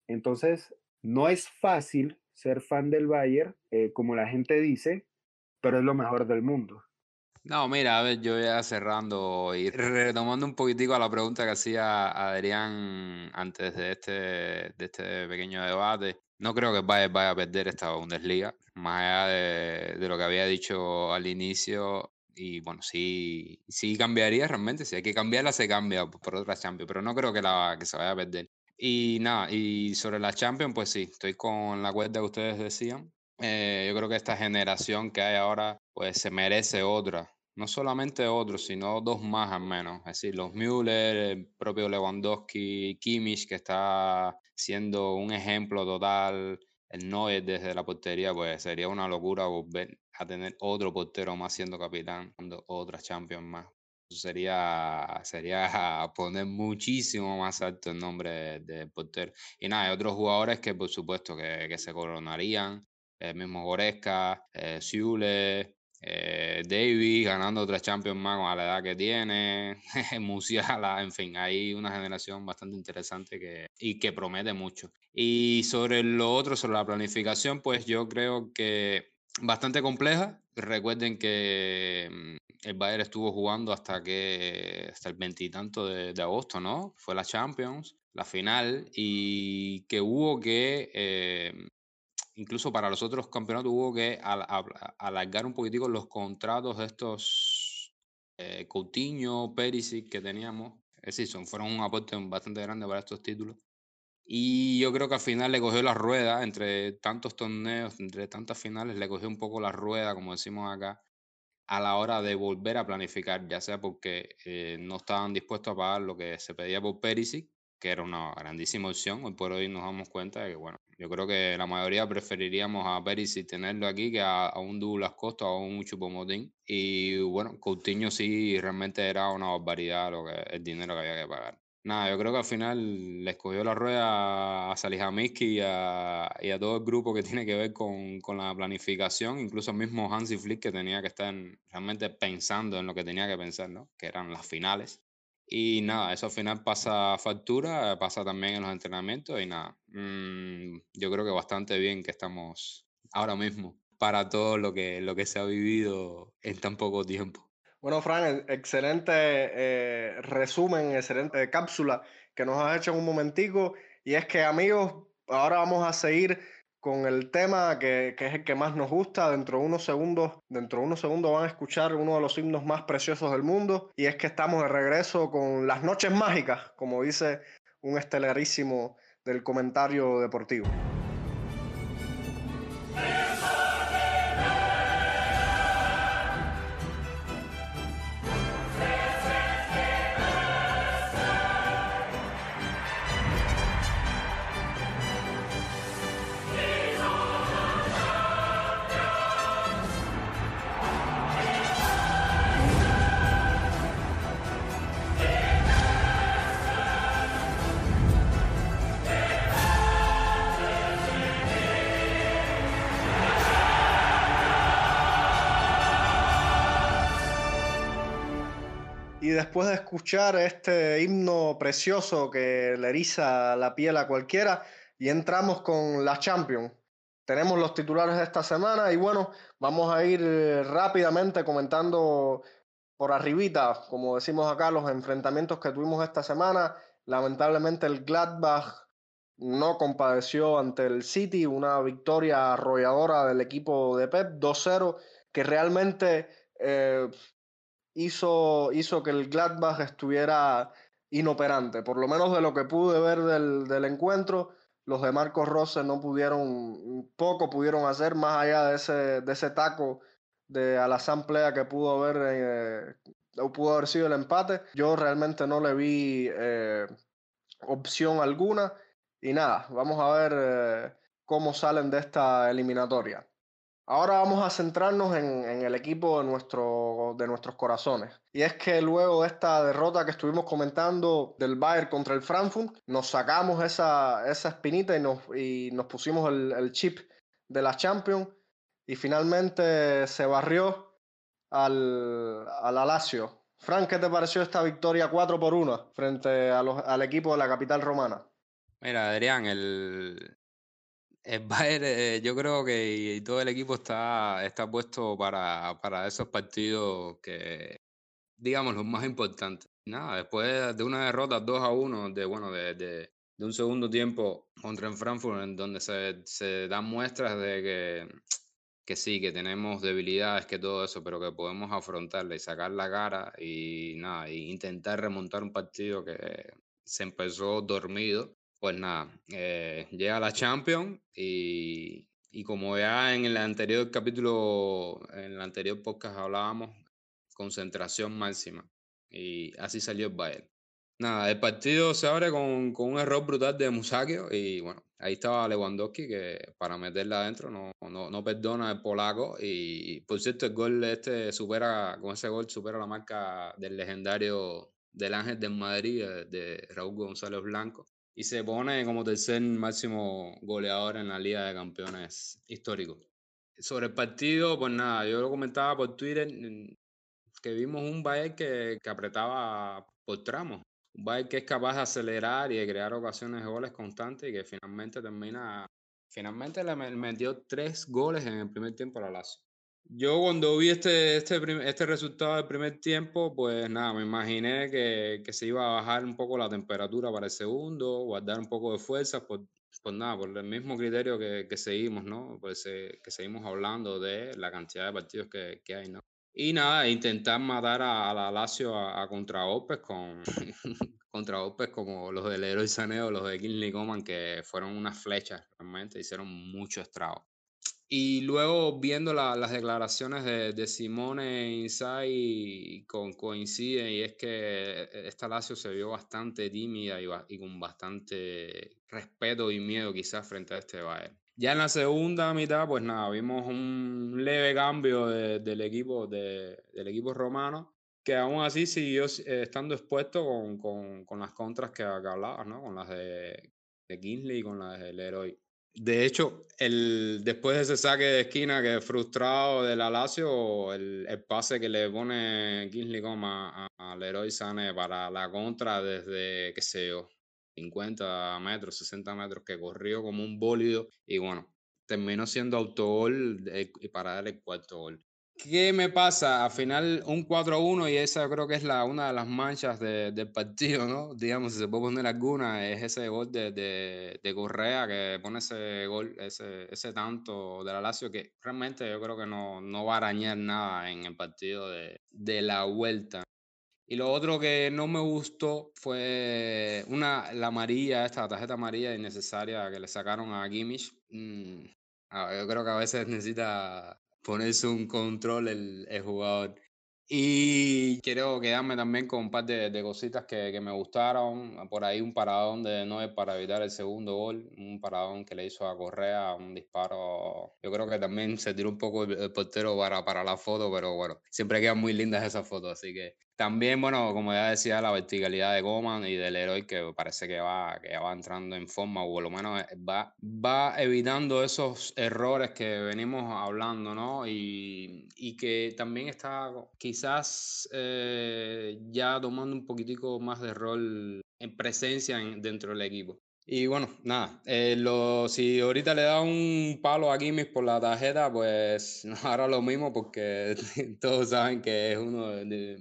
Entonces, no es fácil ser fan del Bayern, eh, como la gente dice, pero es lo mejor del mundo. No, mira, a ver, yo ya cerrando y retomando un poquitico a la pregunta que hacía Adrián antes de este, de este pequeño debate. No creo que Bayern vaya a perder esta Bundesliga, más allá de, lo que había dicho al inicio. Y bueno, sí, sí cambiaría realmente. Si hay que cambiarla, se cambia por otra Champions, pero no creo que, la, que se vaya a perder. Y nada, y sobre la Champions, pues sí, estoy con la cuenta que ustedes decían. Eh, yo creo que esta generación que hay ahora, pues se merece otra no solamente otros, sino dos más al menos. Es decir, los Müller, el propio Lewandowski, Kimmich, que está siendo un ejemplo total, el Neuer desde la portería, pues sería una locura volver a tener otro portero más siendo capitán, otra Champions más. sería, sería poner muchísimo más alto el nombre del portero. Y nada, hay otros jugadores que por supuesto que, que se coronarían, el mismo Goretzka, eh, eh, Davis ganando otra Champions más a la edad que tiene, Musiala, en fin, hay una generación bastante interesante que, y que promete mucho. Y sobre lo otro, sobre la planificación, pues yo creo que bastante compleja. Recuerden que mm, el Bayern estuvo jugando hasta que hasta el veintitanto de, de, agosto, ¿no? Fue la Champions, la final, y que hubo que eh, incluso para los otros campeonatos hubo que alargar un poquitico los contratos de estos eh, Coutinho, Perisic que teníamos. Es decir, fueron un aporte bastante grande para estos títulos. Y yo creo que al final le cogió la rueda, entre tantos torneos, entre tantas finales, le cogió un poco la rueda, como decimos acá, a la hora de volver a planificar, ya sea porque eh, no estaban dispuestos a pagar lo que se pedía por Perisic, que era una grandísima opción. Hoy por hoy nos damos cuenta de que, bueno, yo creo que la mayoría preferiríamos a Perisic tenerlo aquí que a, un Douglas Costa o a un Chupomotín. Y bueno, Coutinho sí realmente era una barbaridad lo que, el dinero que había que pagar. Nada, yo creo que al final le escogió la rueda a Salihamidzki y a, y a todo el grupo que tiene que ver con, con, la planificación, incluso mismo Hansi Flick que tenía que estar realmente pensando en lo que tenía que pensar, ¿no? Que eran las finales. Y nada, eso al final pasa factura, pasa también en los entrenamientos y nada, mm, yo creo que bastante bien que estamos ahora mismo para todo lo que, lo que se ha vivido en tan poco tiempo. Bueno, Fran, excelente eh, resumen, excelente cápsula que nos has hecho en un momentico. Y es que, amigos, ahora vamos a seguir con el tema que, que, es el que más nos gusta. Dentro de unos segundos, dentro de unos segundos van a escuchar uno de los himnos más preciosos del mundo. Y es que estamos de regreso con las noches mágicas, como dice un estelarísimo del comentario deportivo. Y después de escuchar este himno precioso que le eriza la piel a cualquiera, y entramos con la Champions. Tenemos los titulares de esta semana y bueno, vamos a ir rápidamente comentando por arribita, como decimos acá, los enfrentamientos que tuvimos esta semana. Lamentablemente el Gladbach no compadeció ante el City, una victoria arrolladora del equipo de Pep, 2-0, que realmente eh, hizo, hizo que el Gladbach estuviera inoperante. Por lo menos de lo que pude ver del, del encuentro, los de Marcos Rose no pudieron, poco pudieron hacer más allá de ese, de ese taco de a la que pudo haber, eh, pudo haber sido el empate. Yo realmente no le vi eh, opción alguna. Y nada, vamos a ver eh, cómo salen de esta eliminatoria. Ahora vamos a centrarnos en, el equipo de, de nuestros corazones. Y es que luego de esta derrota que estuvimos comentando del Bayern contra el Frankfurt, nos sacamos esa, esa espinita y nos, y nos pusimos el, chip de la Champions y finalmente se barrió al, al Alacio. Frank, ¿qué te pareció esta victoria 4 por 1 frente al equipo de la capital romana? Mira, Adrián, el, el Bayern, eh, yo creo que todo el equipo está, está puesto para, para esos partidos que, digamos, los más importantes. Nada, después de una derrota 2 a 1, de, bueno, de, de, un segundo tiempo contra en Frankfurt, en donde se, se dan muestras de que, que sí, que tenemos debilidades, que todo eso, pero que podemos afrontarla y sacar la cara y nada, e intentar remontar un partido que se empezó dormido pues nada, eh, llega la Champions y, y, como ya en el anterior capítulo, en el anterior podcast hablábamos, concentración máxima. Y así salió el Bayern. Nada, el partido se abre con, con un error brutal de Musakio y bueno, ahí estaba Lewandowski que para meterla adentro no, no, no perdona el polaco y por cierto el gol este supera, con ese gol supera la marca del legendario del Ángel del Madrid de Raúl González Blanco y se pone como tercer máximo goleador en la Liga de Campeones histórico. Sobre el partido, pues nada, yo lo comentaba por Twitter que vimos un Bayern que, que apretaba por tramos. Un Bayern que es capaz de acelerar y de crear ocasiones de goles constantes y que finalmente termina, finalmente le metió tres goles en el primer tiempo a la Lazio. Yo cuando vi este, este, este resultado del primer tiempo, pues nada, me imaginé que, que, se iba a bajar un poco la temperatura para el segundo, guardar un poco de fuerza, por, pues nada, por el mismo criterio que, que seguimos, ¿no? Pues eh, que seguimos hablando de la cantidad de partidos que, que hay, ¿no? Y nada, intentar matar a, la Lazio a, a contragolpes con contragolpes como los del Héroe Saneo, los de Kinley Coman, que fueron unas flechas realmente, hicieron mucho estrago. Y luego viendo las declaraciones de, de Simone Inzaghi con, coinciden y es que e, esta Lazio se vio bastante tímida y, con bastante respeto y miedo quizás frente a este Bayern. Ya en la segunda mitad, pues nada, vimos un leve cambio del, equipo, de, del equipo romano que aún así siguió eh, estando expuesto con, con, con las contras que, que hablabas, ¿no? Con las de, de Kingsley y con las del Leroy. De hecho, el, después de ese saque de esquina que frustrado del Alacio, el, el pase que le pone Kingsley Coma al Leroy Sane para la contra desde, qué sé yo, 50 metros, 60 metros, que corrió como un bólido y bueno, terminó siendo autogol eh, y para dar el cuarto gol. ¿Qué me pasa? Al final un 4-1 y esa creo que es la, una de las manchas de, del partido, ¿no? Digamos, si se puede poner alguna, es ese gol de, de, de Correa que pone ese gol, ese, ese tanto de la Lazio que realmente yo creo que no, no va a arañar nada en el partido de, de la vuelta. Y lo otro que no me gustó fue una, la amarilla, esta tarjeta amarilla innecesaria que le sacaron a Kimmich. Mm, yo creo que a veces necesita ponerse un control el, el, jugador. Y quiero quedarme también con un par de, de cositas que, que, me gustaron. Por ahí un paradón de Noé para evitar el segundo gol. Un paradón que le hizo a Correa, un disparo. Yo creo que también se tiró un poco el, portero para, para la foto, pero bueno, siempre quedan muy lindas esas fotos. Así que También, bueno, como ya decía, la verticalidad de Goman y del héroe que parece que va, que va entrando en forma, o por lo menos eh, va, va evitando esos errores que venimos hablando, ¿no? Y, y que también está quizás eh, ya tomando un poquitico más de rol en presencia dentro del equipo. Y bueno, nada, eh, lo, si ahorita le da un palo a Gimmicks por la tarjeta, pues hará lo mismo porque todos saben que es uno de,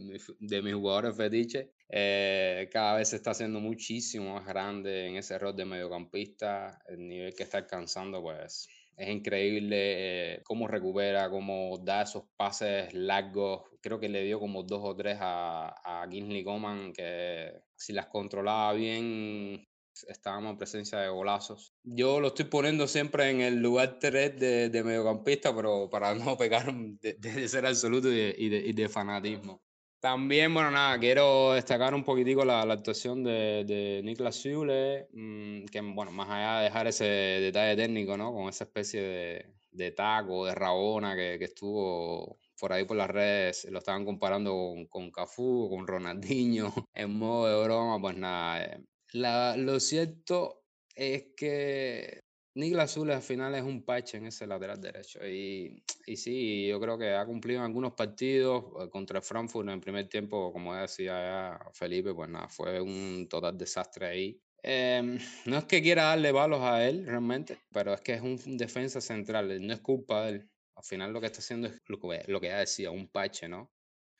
mis jugadores fetiche. Eh, cada vez se está haciendo muchísimo más grande en ese rol de mediocampista. El nivel que está alcanzando, pues es increíble eh, cómo recupera, cómo da esos pases largos. Creo que le dio como dos o tres a, a Kingsley Coman, que si las controlaba bien, estábamos en presencia de golazos. Yo lo estoy poniendo siempre en el lugar 3 de, de mediocampista, pero para no pegar de, ser absoluto y de, fanatismo. También, bueno, nada, quiero destacar un poquitico la, la actuación de, de Niklas Schule, mm, que, bueno, más allá de dejar ese detalle técnico, ¿no? Con esa especie de, de taco, de rabona que, que estuvo por ahí por las redes lo estaban comparando con, con Cafú, con Ronaldinho, en modo de broma, pues nada, eh, la, lo cierto es que Niklas Azul al final es un parche en ese lateral derecho. Y, y sí, yo creo que ha cumplido en algunos partidos eh, contra Frankfurt en el primer tiempo, como decía ya Felipe, pues nada, fue un total desastre ahí. Em, no es que quiera darle balos a él realmente, pero es que es un defensa central, no es culpa de él. Al final lo que está haciendo es lo que, lo que ya decía, un parche, ¿no?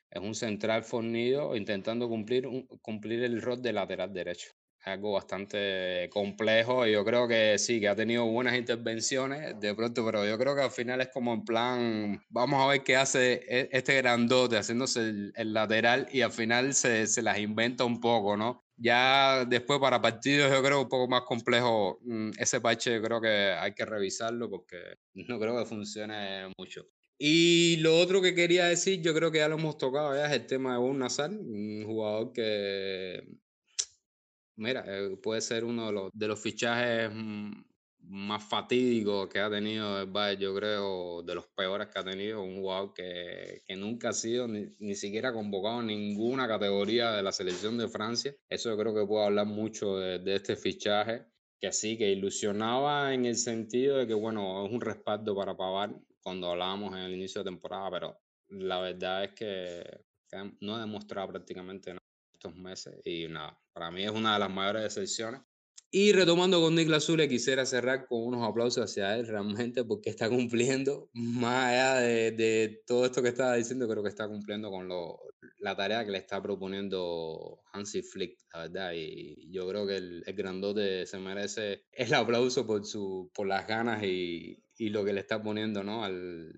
Es un central fornido intentando cumplir, cumplir el rol de lateral derecho algo bastante complejo yo creo que sí, que ha tenido buenas intervenciones de pronto, pero yo creo que al final es como en plan, vamos a ver qué hace e, este grandote haciéndose el, lateral y al final se, se, las inventa un poco, ¿no? Ya después para partidos yo creo un poco más complejo mm, ese parche, yo creo que hay que revisarlo porque no creo que funcione mucho. Y lo otro que quería decir, yo creo que ya lo hemos tocado, ya es el tema de un Nazar, un jugador que mira, eh, puede ser uno de los, de los fichajes mm, más fatídicos que ha tenido el Bayern, yo creo, de los peores que ha tenido, un jugador que, nunca ha sido ni, ni, siquiera convocado en ninguna categoría de la selección de Francia. Eso yo creo que puedo hablar mucho de, de este fichaje, que sí, que ilusionaba en el sentido de que, bueno, es un respaldo para Pavar cuando hablábamos en el inicio de temporada, pero la verdad es que no ha demostrado prácticamente nada estos meses y nada, para mí es una de las mayores decepciones. Y retomando con Niklas Zule, quisiera cerrar con unos aplausos hacia él realmente porque está cumpliendo, más allá de, de todo esto que estaba diciendo, creo que está cumpliendo con lo, la tarea que le está proponiendo Hansi Flick, la verdad. Y yo creo que el, el grandote se merece el aplauso por, su, por las ganas y, y lo que le está poniendo ¿no? Al,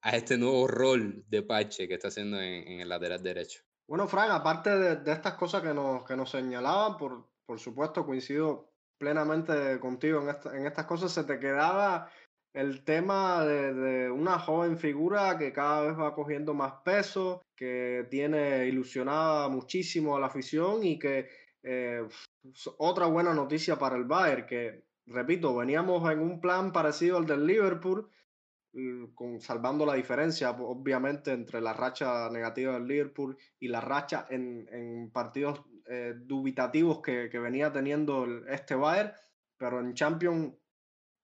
a este nuevo rol de Pache que está haciendo en, en el lateral derecho. Bueno, Frank, aparte de, estas cosas que nos, que nos señalaban, por, por supuesto coincido plenamente contigo en, en estas cosas, se te quedaba el tema de, una joven figura que cada vez va cogiendo más peso, que tiene ilusionada muchísimo a la afición y que eh, otra buena noticia para el Bayern, que repito, veníamos en un plan parecido al del Liverpool, con, salvando la diferencia, obviamente, entre la racha negativa del Liverpool y la racha en, en partidos eh, dubitativos que, que, venía teniendo este Bayern, pero en Champions,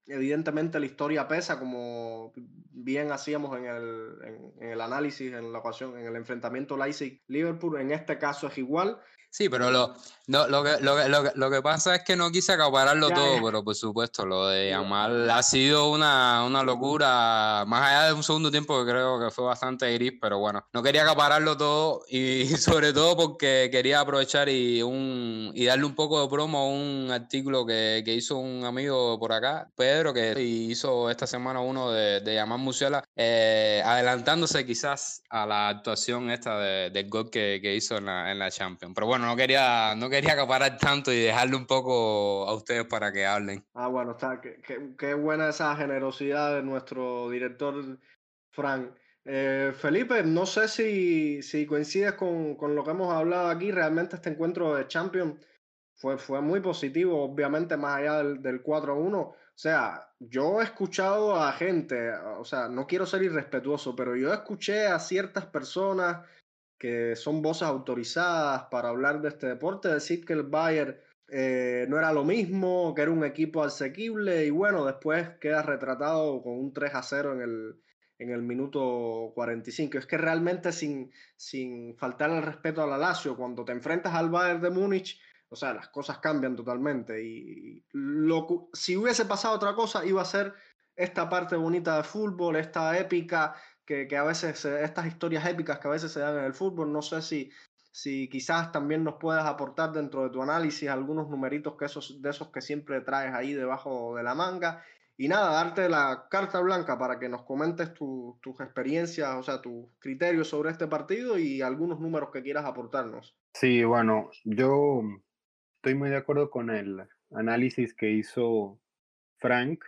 evidentemente la historia pesa, como bien hacíamos en el, en el análisis, en la ocasión, en el enfrentamiento Leipzig-Liverpool, en este caso es igual. Sí, pero lo, no, lo, que, lo, lo, lo, que pasa es que no quise acapararlo todo, pero por supuesto, lo de Yamal ha sido una, una, locura, más allá de un segundo tiempo que creo que fue bastante gris, pero bueno, no quería acapararlo todo y sobre todo porque quería aprovechar y, un, y darle un poco de promo a un artículo que, que hizo un amigo por acá, Pedro, que hizo esta semana uno de, de Yamal Musiala, eh, adelantándose quizás a la actuación esta de, del gol que, que hizo en la, en la Champions. Pero bueno, no quería, no quería acaparar tanto y dejarle un poco a ustedes para que hablen. Ah, bueno, está, qué, buena esa generosidad de nuestro director Frank. Eh, Felipe, no sé si, si coincides con, con, lo que hemos hablado aquí. Realmente este encuentro de Champions fue, fue muy positivo, obviamente más allá del, del 4-1. O sea, yo he escuchado a gente, o sea, no quiero ser irrespetuoso, pero yo escuché a ciertas personas que son voces autorizadas para hablar de este deporte, decir que el Bayern eh, no era lo mismo, que era un equipo asequible y bueno, después queda retratado con un 3 a 0 en el, en el minuto 45. Es que realmente sin, sin faltar el respeto a la Lazio, cuando te enfrentas al Bayern de Múnich, o sea, las cosas cambian totalmente. Y lo, si hubiese pasado otra cosa, iba a ser esta parte bonita de fútbol, esta épica, que, que a veces, estas historias épicas que a veces se dan en el fútbol. No sé si, si quizás también nos puedas aportar dentro de tu análisis algunos numeritos que de esos que siempre traes ahí debajo de la manga. Y nada, darte la carta blanca para que nos comentes tus experiencias, o sea, tus criterios sobre este partido y algunos números que quieras aportarnos. Sí, bueno, yo estoy muy de acuerdo con el análisis que hizo Frank.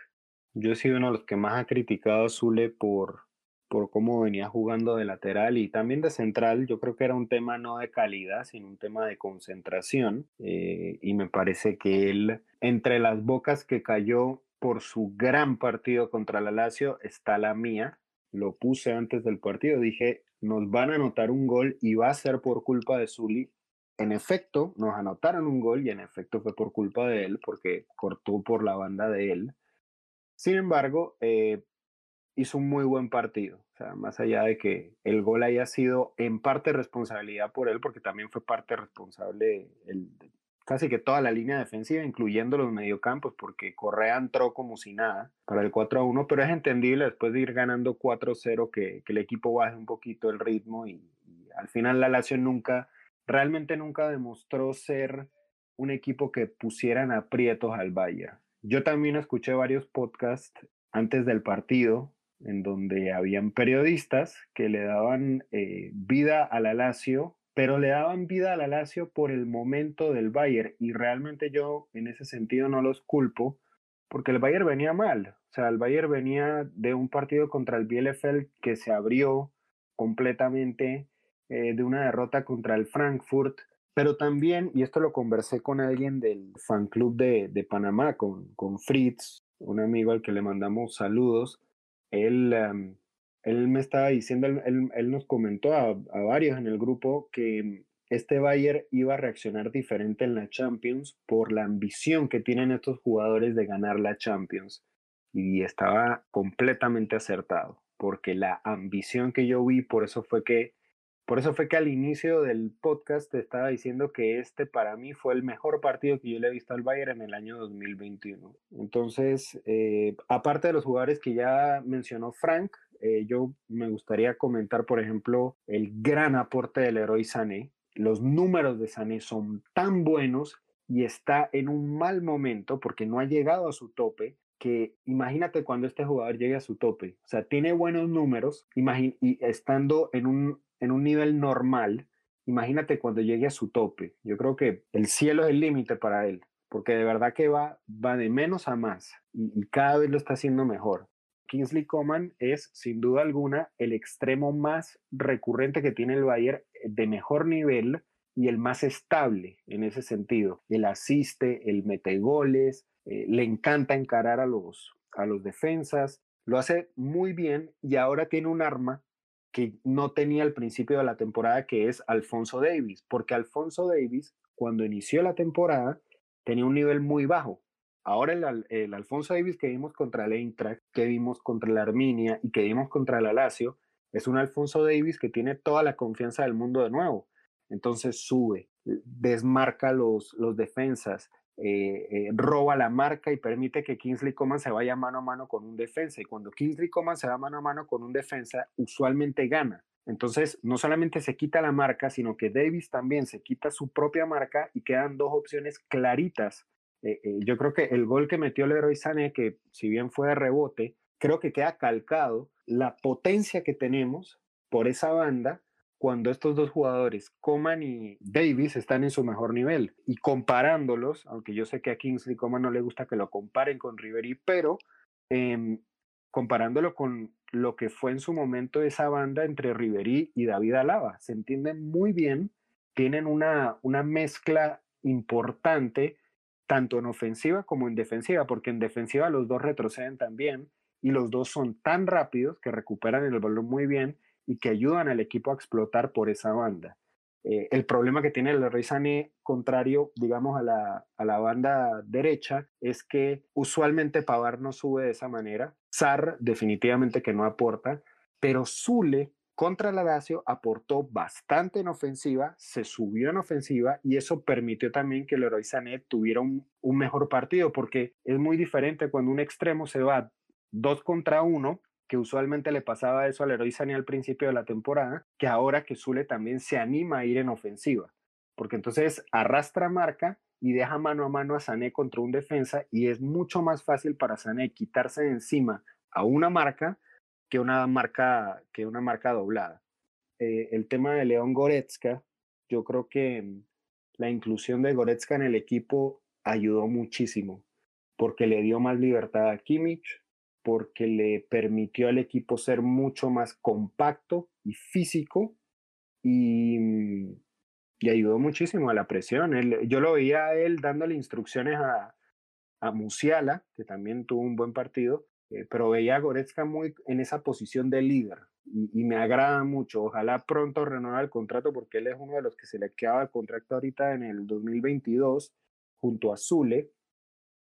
Yo he sido uno de los que más ha criticado a Zule por, por cómo venía jugando de lateral y también de central. Yo creo que era un tema no de calidad, sino un tema de concentración. Eh, y me parece que él, entre las bocas que cayó por su gran partido contra la Lazio, está la mía. Lo puse antes del partido. Dije, nos van a anotar un gol y va a ser por culpa de Zuli en efecto, nos anotaron un gol y en efecto fue por culpa de él, porque cortó por la banda de él. Sin embargo, eh, hizo un muy buen partido. O sea, más allá de que el gol haya sido en parte responsabilidad por él, porque también fue parte responsable el, casi que toda la línea defensiva, incluyendo los mediocampos, porque Correa entró como si nada para el 4 a 1, pero es entendible después de ir ganando 4 a 0 que, el equipo baje un poquito el ritmo y, y al final la Lazio nunca realmente nunca demostró ser un equipo que pusieran aprietos al Bayern. Yo también escuché varios podcasts antes del partido en donde habían periodistas que le daban eh, vida a la Lazio, pero le daban vida a la Lazio por el momento del Bayern y realmente yo en ese sentido no los culpo porque el Bayern venía mal, o sea, el Bayern venía de un partido contra el Bielefeld que se abrió completamente eh, de una derrota contra el Frankfurt, pero también, y esto lo conversé con alguien del fan club de, de Panamá, con, con, Fritz, un amigo al que le mandamos saludos, él, él me estaba diciendo, él, él nos comentó a, a, varios en el grupo que este Bayern iba a reaccionar diferente en la Champions por la ambición que tienen estos jugadores de ganar la Champions. Y estaba completamente acertado, porque la ambición que yo vi, por eso fue que por eso fue que al inicio del podcast te estaba diciendo que este para mí fue el mejor partido que yo le he visto al Bayern en el año 2021. Entonces, eh, aparte de los jugadores que ya mencionó Frank, eh, yo me gustaría comentar, por ejemplo, el gran aporte del héroe Sané. Los números de Sané son tan buenos y está en un mal momento porque no ha llegado a su tope, que imagínate cuando este jugador llegue a su tope. O sea, tiene buenos números y estando en un en un nivel normal, imagínate cuando llegue a su tope. Yo creo que el cielo es el límite para él, porque de verdad que va, va de menos a más y, cada vez lo está haciendo mejor. Kingsley Coman es sin duda alguna el extremo más recurrente que tiene el Bayern eh, de mejor nivel y el más estable en ese sentido. Él asiste, él mete goles, eh, le encanta encarar a los, a los defensas, lo hace muy bien y ahora tiene un arma que no tenía al principio de la temporada, que es Alfonso Davis, porque Alfonso Davis, cuando inició la temporada, tenía un nivel muy bajo. Ahora el, Alfonso Davis que vimos contra el Eintracht, que vimos contra la Arminia y que vimos contra el Lazio, es un Alfonso Davis que tiene toda la confianza del mundo de nuevo. Entonces sube, desmarca los, los defensas, eh, eh, roba la marca y permite que Kingsley Coman se vaya mano a mano con un defensa. Y cuando Kingsley Coman se va mano a mano con un defensa, usualmente gana. Entonces, no solamente se quita la marca, sino que Davis también se quita su propia marca y quedan dos opciones claritas. Eh, yo creo que el gol que metió Leroy Sané, que si bien fue de rebote, creo que queda calcado la potencia que tenemos por esa banda cuando estos dos jugadores, Coman y Davis, están en su mejor nivel. Y comparándolos, aunque yo sé que a Kingsley Coman no le gusta que lo comparen con Ribery, pero em, comparándolo con lo que fue en su momento esa banda entre Ribery y David Alaba, se entienden muy bien, tienen una, una mezcla importante, tanto en ofensiva como en defensiva, porque en defensiva los dos retroceden también y los dos son tan rápidos que recuperan el balón muy bien y que ayudan al equipo a explotar por esa banda. Eh, el problema que tiene el Sané, contrario, digamos, a la, a la banda derecha, es que usualmente Pavar no sube de esa manera. Sar definitivamente que no aporta, pero Zule contra la Lazio aportó bastante en ofensiva, se subió en ofensiva y eso permitió también que Leroy Sané tuviera un, un mejor partido porque es muy diferente cuando un extremo se va dos contra uno que usualmente le pasaba eso al Leroy Sané al principio de la temporada, que ahora que Zule también se anima a ir en ofensiva, porque entonces arrastra marca y deja mano a mano a Sané contra un defensa y es mucho más fácil para Sané quitarse de encima a una marca que una marca, que una marca doblada. Eh, el tema de León Goretzka, yo creo que la inclusión de Goretzka en el equipo ayudó muchísimo, porque le dio más libertad a Kimmich, porque le permitió al equipo ser mucho más compacto y físico y, y ayudó muchísimo a la presión. yo lo veía a él dándole instrucciones a, a Musiala, que también tuvo un buen partido, eh, pero veía a Goretzka muy en esa posición de líder y, me agrada mucho. Ojalá pronto renueve el contrato porque él es uno de los que se le quedaba el contrato ahorita en el 2022 junto a Zule.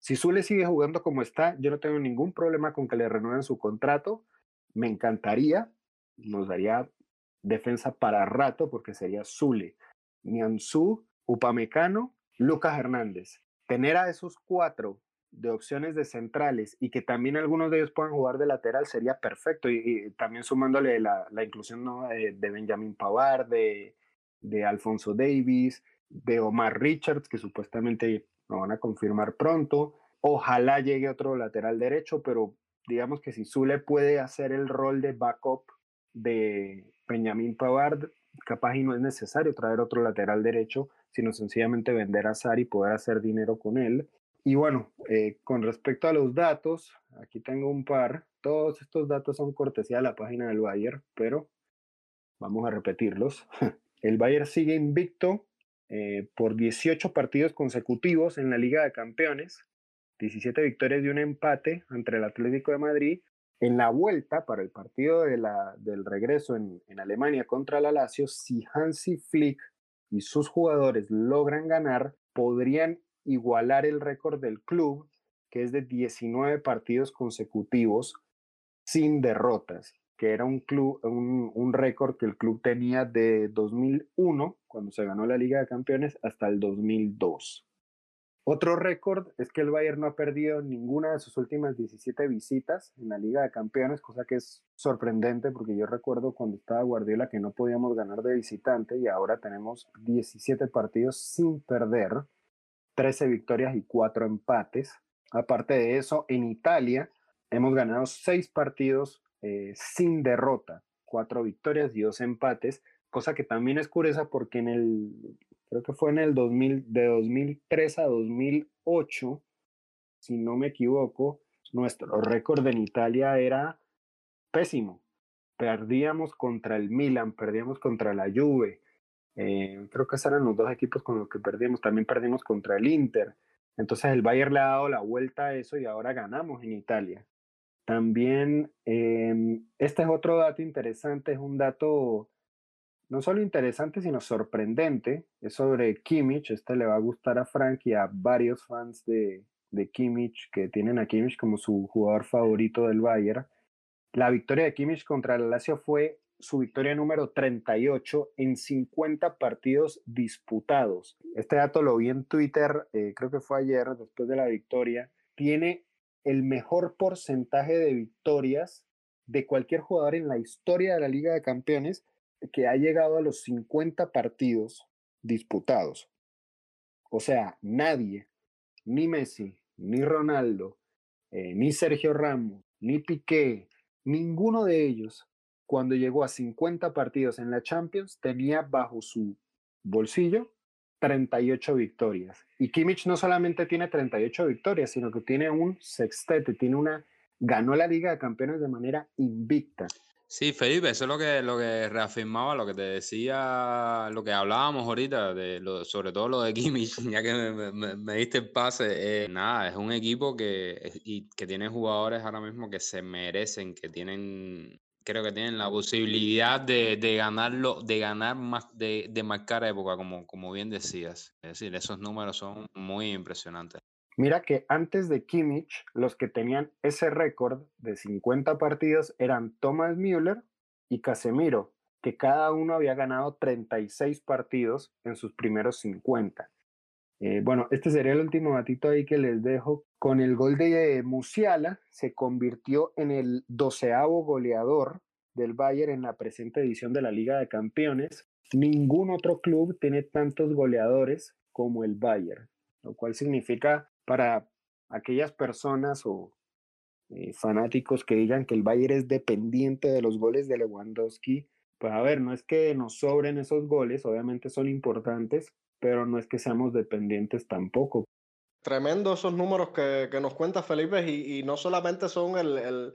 Si Zule sigue jugando como está, yo no tengo ningún problema con que le renueven su contrato. Me encantaría, nos daría defensa para rato porque sería Zule, Nianzú, Upamecano, Lucas Hernández. Tener a esos cuatro de opciones de centrales y que también algunos de ellos puedan jugar de lateral sería perfecto. Y, también sumándole la, inclusión de, Benjamin Pavard, de, de Alfonso Davis, de Omar Richards, que supuestamente lo van a confirmar pronto. Ojalá llegue otro lateral derecho, pero digamos que si Zule puede hacer el rol de backup de Benjamin Pavard, capaz y no es necesario traer otro lateral derecho, sino sencillamente vender a Sari y poder hacer dinero con él. Y bueno, eh, con respecto a los datos, aquí tengo un par. Todos estos datos son cortesía de la página del Bayern, pero vamos a repetirlos. El Bayern sigue invicto eh, por 18 partidos consecutivos en la Liga de Campeones, 17 victorias y un empate entre el Atlético de Madrid. En la vuelta para el partido de la, del regreso en, en Alemania contra la Lazio, si Hansi Flick y sus jugadores logran ganar, podrían igualar el récord del club, que es de 19 partidos consecutivos sin derrotas, que era un, club, un, récord que el club tenía de 2001, cuando se ganó la Liga de Campeones, hasta el 2002. Otro récord es que el Bayern no ha perdido ninguna de sus últimas 17 visitas en la Liga de Campeones, cosa que es sorprendente porque yo recuerdo cuando estaba Guardiola que no podíamos ganar de visitante y ahora tenemos 17 partidos sin perder. 13 victorias y 4 empates. Aparte de eso, en Italia hemos ganado 6 partidos eh, sin derrota, 4 victorias y 2 empates, cosa que también es curiosa porque en el, creo que fue en el 2000, de 2003 a 2008, si no me equivoco, nuestro récord en Italia era pésimo. Perdíamos contra el Milan, perdíamos contra la Juve, eh, creo que esos eran los dos equipos con los que perdimos. También perdimos contra el Inter. Entonces el Bayern le ha dado la vuelta a eso y ahora ganamos en Italia. También, em, este es otro dato interesante, es un dato no solo interesante, sino sorprendente. Es sobre Kimmich. Este le va a gustar a Frank y a varios fans de, de Kimmich que tienen a Kimmich como su jugador favorito del Bayern. La victoria de Kimmich contra el Lazio fue su victoria número 38 en 50 partidos disputados. Este dato lo vi en Twitter, eh, creo que fue ayer, después de la victoria. Tiene el mejor porcentaje de victorias de cualquier jugador en la historia de la Liga de Campeones que ha llegado a los 50 partidos disputados. O sea, nadie, ni Messi, ni Ronaldo, eh, ni Sergio Ramos, ni Piqué, ninguno de ellos cuando llegó a 50 partidos en la Champions, tenía bajo su bolsillo 38 victorias. Y Kimmich no solamente tiene 38 victorias, sino que tiene un sextete, tiene una ganó la Liga de Campeones de manera invicta. Sí, Felipe, eso es lo que, lo que reafirmaba, lo que te decía, lo que hablábamos ahorita, de sobre todo lo de Kimmich, ya que me, diste el pase. Nada, es un equipo que, y, que tiene jugadores ahora mismo que se merecen, que tienen creo que tienen la posibilidad de, ganarlo, de ganar más, de, de, marcar época, como, como bien decías. Es decir, esos números son muy impresionantes. Mira que antes de Kimmich, los que tenían ese récord de 50 partidos eran Thomas Müller y Casemiro, que cada uno había ganado 36 partidos en sus primeros 50. Eh, bueno, este sería el último datito ahí que les dejo. Con el gol de Musiala se convirtió en el doceavo goleador del Bayern en la presente edición de la Liga de Campeones. Ningún otro club tiene tantos goleadores como el Bayern, lo cual significa para aquellas personas o eh, fanáticos que digan que el Bayern es dependiente de los goles de Lewandowski, pues a ver, no es que nos sobren esos goles, obviamente son importantes, pero no es que seamos dependientes tampoco. Tremendo esos números que, nos cuenta Felipe y, no solamente son el,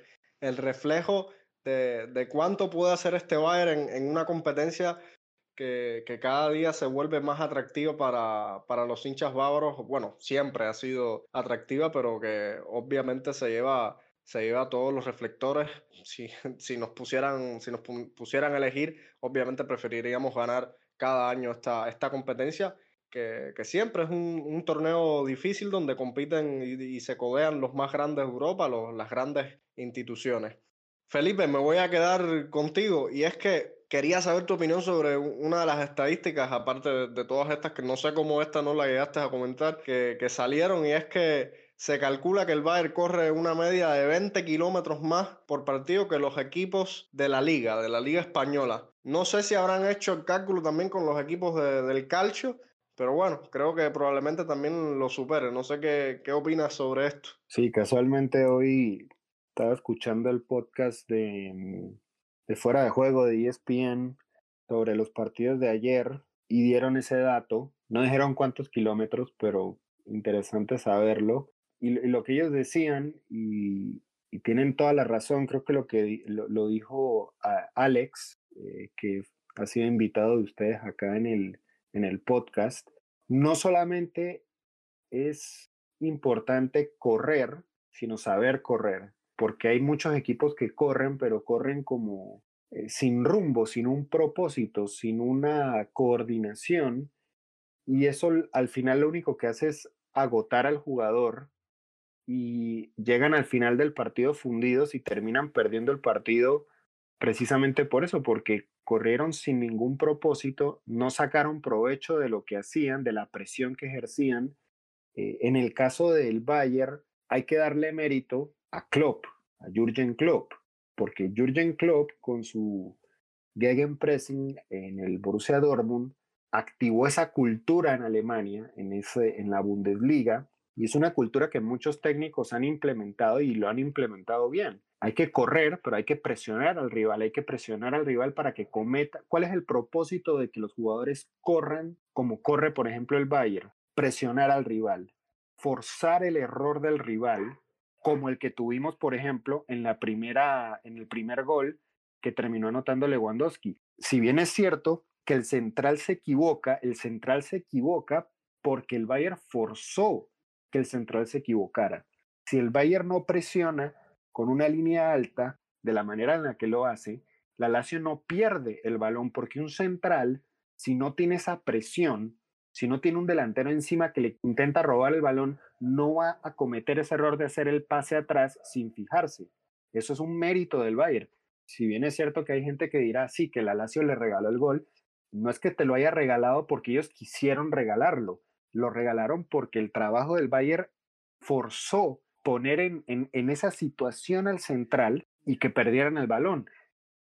reflejo de, cuánto puede hacer este Bayern en una competencia que, cada día se vuelve más atractiva para, para, los hinchas bávaros. Bueno, siempre ha sido atractiva, pero que obviamente se lleva, se lleva todos los reflectores. Si, si, nos pusieran, si nos pusieran a elegir, obviamente preferiríamos ganar cada año esta, esta competencia. Que, que siempre es un, un, torneo difícil donde compiten y, se codean los más grandes de Europa, los, las grandes instituciones. Felipe, me voy a quedar contigo y es que quería saber tu opinión sobre una de las estadísticas, aparte de, todas estas, que no sé cómo esta no la llegaste a comentar, que, salieron, y es que se calcula que el Bayern corre una media de 20 kilómetros más por partido que los equipos de la liga, de la liga española. No sé si habrán hecho el cálculo también con los equipos del calcio, pero bueno, creo que probablemente también lo supere. No sé qué, qué opinas sobre esto. Sí, casualmente hoy estaba escuchando el podcast de de fuera de juego de ESPN sobre los partidos de ayer y dieron ese dato. No dijeron cuántos kilómetros, pero interesante saberlo. Y, lo que ellos decían, y, tienen toda la razón, creo que lo que lo, dijo Alex, eh, que ha sido invitado de ustedes acá en el, en el podcast, no solamente es importante correr, sino saber correr porque hay muchos equipos que corren, pero corren como eh, sin rumbo, sin un propósito, sin una coordinación, y eso al final lo único que hace es agotar al jugador y llegan al final del partido fundidos y terminan perdiendo el partido precisamente por eso, porque corrieron sin ningún propósito, no sacaron provecho de lo que hacían, de la presión que ejercían. Eh, en el caso del Bayern, hay que darle mérito a Klopp, a Jürgen Klopp, porque Jürgen Klopp con su Gegenpressing en el Borussia Dortmund activó esa cultura en Alemania, en, ese, en la Bundesliga, y es una cultura que muchos técnicos han implementado y lo han implementado bien. Hay que correr, pero hay que presionar al rival, hay que presionar al rival para que cometa. ¿Cuál es el propósito de que los jugadores corran como corre, por ejemplo, el Bayern? Presionar al rival, forzar el error del rival como el que tuvimos, por ejemplo, en, la primera, en el primer gol que terminó anotando Lewandowski. Si bien es cierto que el central se equivoca, el central se equivoca porque el Bayern forzó que el central se equivocara. Si el Bayern no presiona con una línea alta de la manera en la que lo hace, la Lazio no pierde el balón porque un central, si no tiene esa presión, si no tiene un delantero encima que le intenta robar el balón, no va a cometer ese error de hacer el pase atrás sin fijarse. Eso es un mérito del Bayern. Si bien es cierto que hay gente que dirá, sí, que la Lazio le regaló el gol, no es que te lo haya regalado porque ellos quisieron regalarlo, lo regalaron porque el trabajo del Bayern forzó poner en, en, esa situación al central y que perdieran el balón.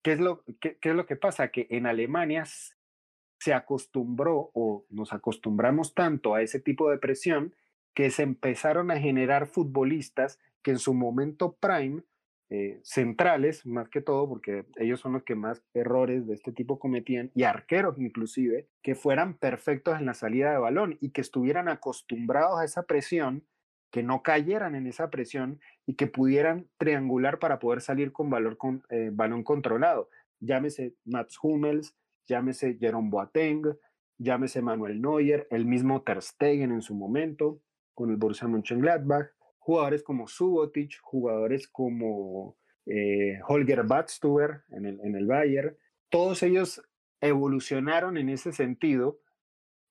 ¿Qué es, lo, qué es lo que pasa? Que en Alemania se acostumbró o nos acostumbramos tanto a ese tipo de presión que se empezaron a generar futbolistas que en su momento prime, eh, centrales más que todo, porque ellos son los que más errores de este tipo cometían, y arqueros inclusive, que fueran perfectos en la salida de balón y que estuvieran acostumbrados a esa presión, que no cayeran en esa presión y que pudieran triangular para poder salir con, valor con eh, balón controlado. Llámese Mats Hummels, llámese Jerome Boateng, llámese Manuel Neuer, el mismo Ter Stegen en su momento, con el Borussia Mönchengladbach, jugadores como Subotic, jugadores como eh, Holger Badstuber en el, en el Bayern. Todos ellos evolucionaron en ese sentido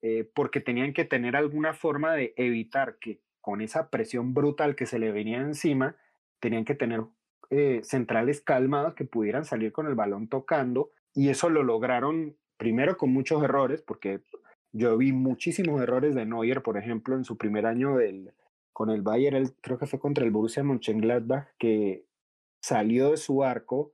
eh, porque tenían que tener alguna forma de evitar que con esa presión brutal que se le venía encima, tenían que tener eh, centrales calmadas que pudieran salir con el balón tocando y eso lo lograron primero con muchos errores, porque yo vi muchísimos errores de Neuer, por ejemplo, en su primer año del, con el Bayern, creo que fue contra el Borussia Mönchengladbach, que salió de su arco,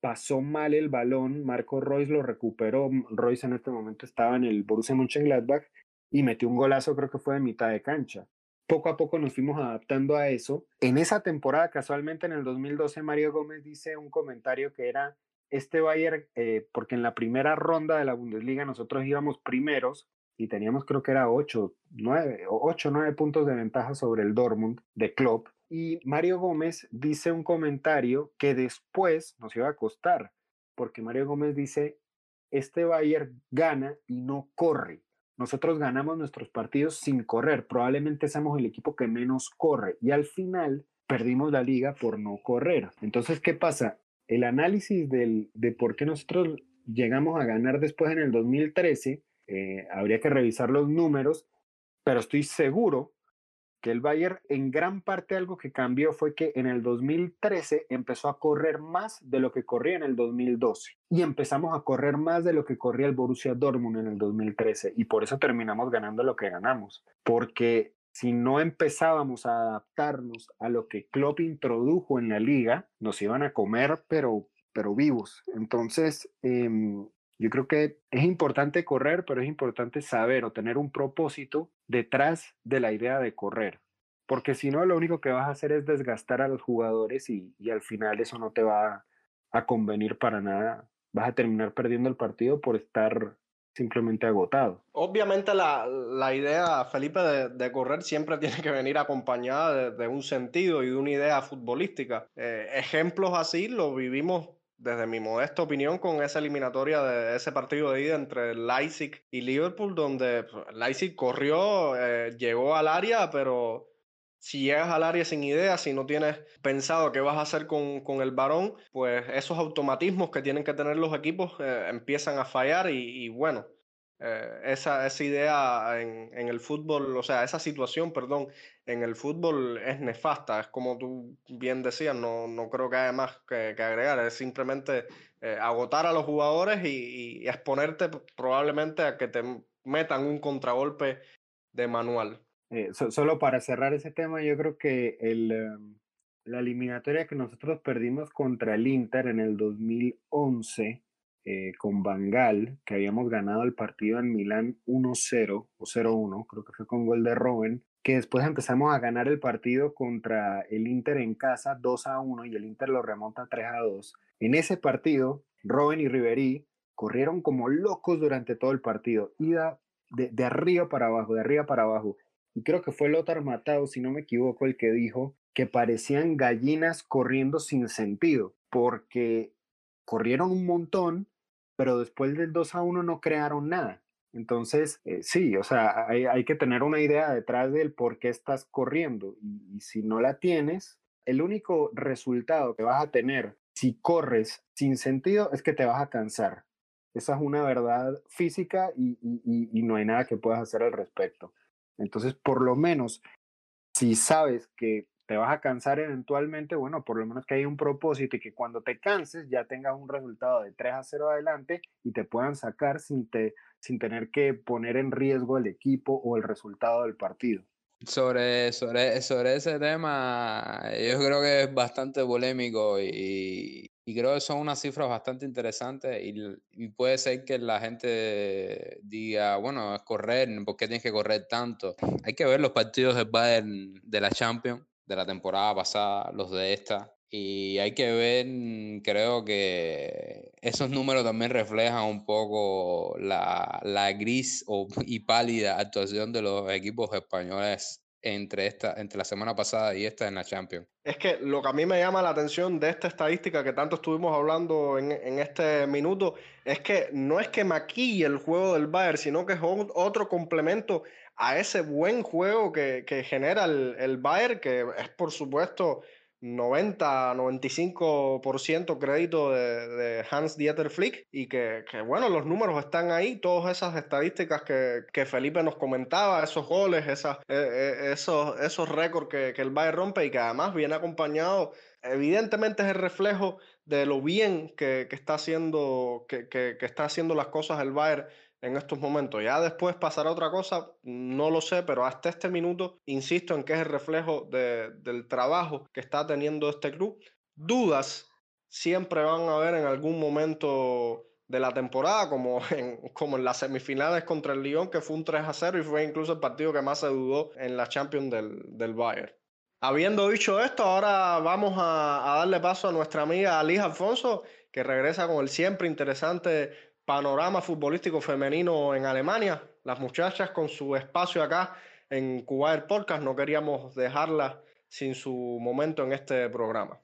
pasó mal el balón, Marco Royce lo recuperó, Royce en este momento estaba en el Borussia Mönchengladbach y metió un golazo, creo que fue de mitad de cancha. Poco a poco nos fuimos adaptando a eso. En esa temporada, casualmente en el 2012, Mario Gómez dice un comentario que era, este Bayern, eh, porque en la primera ronda de la Bundesliga nosotros íbamos primeros y teníamos creo que era 8, 9, 8, 9 puntos de ventaja sobre el Dortmund de Klopp. Y Mario Gómez dice un comentario que después nos iba a costar, porque Mario Gómez dice, este Bayern gana y no corre. Nosotros ganamos nuestros partidos sin correr. Probablemente somos el equipo que menos corre. Y al final perdimos la liga por no correr. Entonces, ¿qué pasa? El análisis del, de por qué nosotros llegamos a ganar después en el 2013, eh, habría que revisar los números, pero estoy seguro que el Bayern en gran parte algo que cambió fue que en el 2013 empezó a correr más de lo que corría en el 2012 y empezamos a correr más de lo que corría el Borussia Dortmund en el 2013 y por eso terminamos ganando lo que ganamos, porque si no empezábamos a adaptarnos a lo que Klopp introdujo en la liga, nos iban a comer pero pero vivos. Entonces, em, yo creo que es importante correr, pero es importante saber o tener un propósito detrás de la idea de correr. Porque si no, lo único que vas a hacer es desgastar a los jugadores y, al final eso no te va a, convenir para nada. Vas a terminar perdiendo el partido por estar simplemente agotado. Obviamente la, idea, Felipe, de, correr siempre tiene que venir acompañada de, un sentido y de una idea futbolística. Eh, ejemplos así lo vivimos desde mi modesta opinión, con esa eliminatoria de ese partido de ida entre Leipzig y Liverpool, donde pues, Leipzig corrió, eh, llegó al área, pero si llegas al área sin idea, si no tienes pensado qué vas a hacer con, el varón, pues esos automatismos que tienen que tener los equipos eh, empiezan a fallar y bueno, eh, esa, esa, idea en, en, el fútbol, o sea, esa situación, perdón, en el fútbol es nefasta. Es como tú bien decías, no, no creo que haya más que, agregar. Es simplemente eh, agotar a los jugadores y, exponerte probablemente a que te metan un contragolpe de manual. Eh, solo para cerrar ese tema, yo creo que el, em, la eliminatoria que nosotros perdimos contra el Inter en el 2011 eh, con Bangal, que habíamos ganado el partido en Milán 1-0 o 0-1, creo que fue con gol de Robben, que después empezamos a ganar el partido contra el Inter en casa 2-1 y el Inter lo remonta 3-2. En ese partido, Robben y Ribery corrieron como locos durante todo el partido, ida de, de arriba para abajo, de arriba para abajo. Y creo que fue Lothar Matado, si no me equivoco, el que dijo que parecían gallinas corriendo sin sentido, porque corrieron un montón, pero después del 2 a 1 no crearon nada. Entonces, eh, sí, o sea, hay, que tener una idea detrás del por qué estás corriendo. Y, si no la tienes, el único resultado que vas a tener si corres sin sentido es que te vas a cansar. Esa es una verdad física y, y no hay nada que puedas hacer al respecto. Entonces, por lo menos, si sabes que te vas a cansar eventualmente, bueno, por lo menos que haya un propósito y que cuando te canses ya tengas un resultado de 3 a 0 adelante y te puedan sacar sin, te, sin tener que poner en riesgo el equipo o el resultado del partido. Sobre, sobre, sobre ese tema, yo creo que es bastante polémico y, y creo que son unas cifras bastante interesantes y, y, puede ser que la gente diga, bueno, es correr, ¿por qué tienes que correr tanto? Hay que ver los partidos del Bayern de la Champions de la temporada pasada, los de esta. Y hay que ver, creo que esos números también reflejan un poco la, la gris o, y pálida actuación de los equipos españoles entre, esta, entre la semana pasada y esta en la Champions. Es que lo que a mí me llama la atención de esta estadística que tanto estuvimos hablando en, en este minuto es que no es que maquille el juego del Bayern, sino que es otro complemento a ese buen juego que, genera el, el Bayern, que es por supuesto 90-95% crédito de, Hans Dieter Flick y que, bueno, los números están ahí, todas esas estadísticas que, Felipe nos comentaba, esos goles, esas, eh, eh, esos, esos récords que, que el Bayern rompe y que además viene acompañado, evidentemente es el reflejo de lo bien que, está haciendo, que, que, está haciendo las cosas el Bayern en estos momentos. Ya después pasará otra cosa, no lo sé, pero hasta este minuto insisto en que es el reflejo del trabajo que está teniendo este club. Dudas siempre van a haber en algún momento de la temporada, como en, como en las semifinales contra el Lyon, que fue un 3 a 0 y fue incluso el partido que más se dudó en la Champions del, del Bayern. Habiendo dicho esto, ahora vamos a, a darle paso a nuestra amiga Alice Alfonso, que regresa con el siempre interesante panorama futbolístico femenino en Alemania. Las muchachas con su espacio acá en Cuba Podcast, no queríamos dejarlas sin su momento en este programa.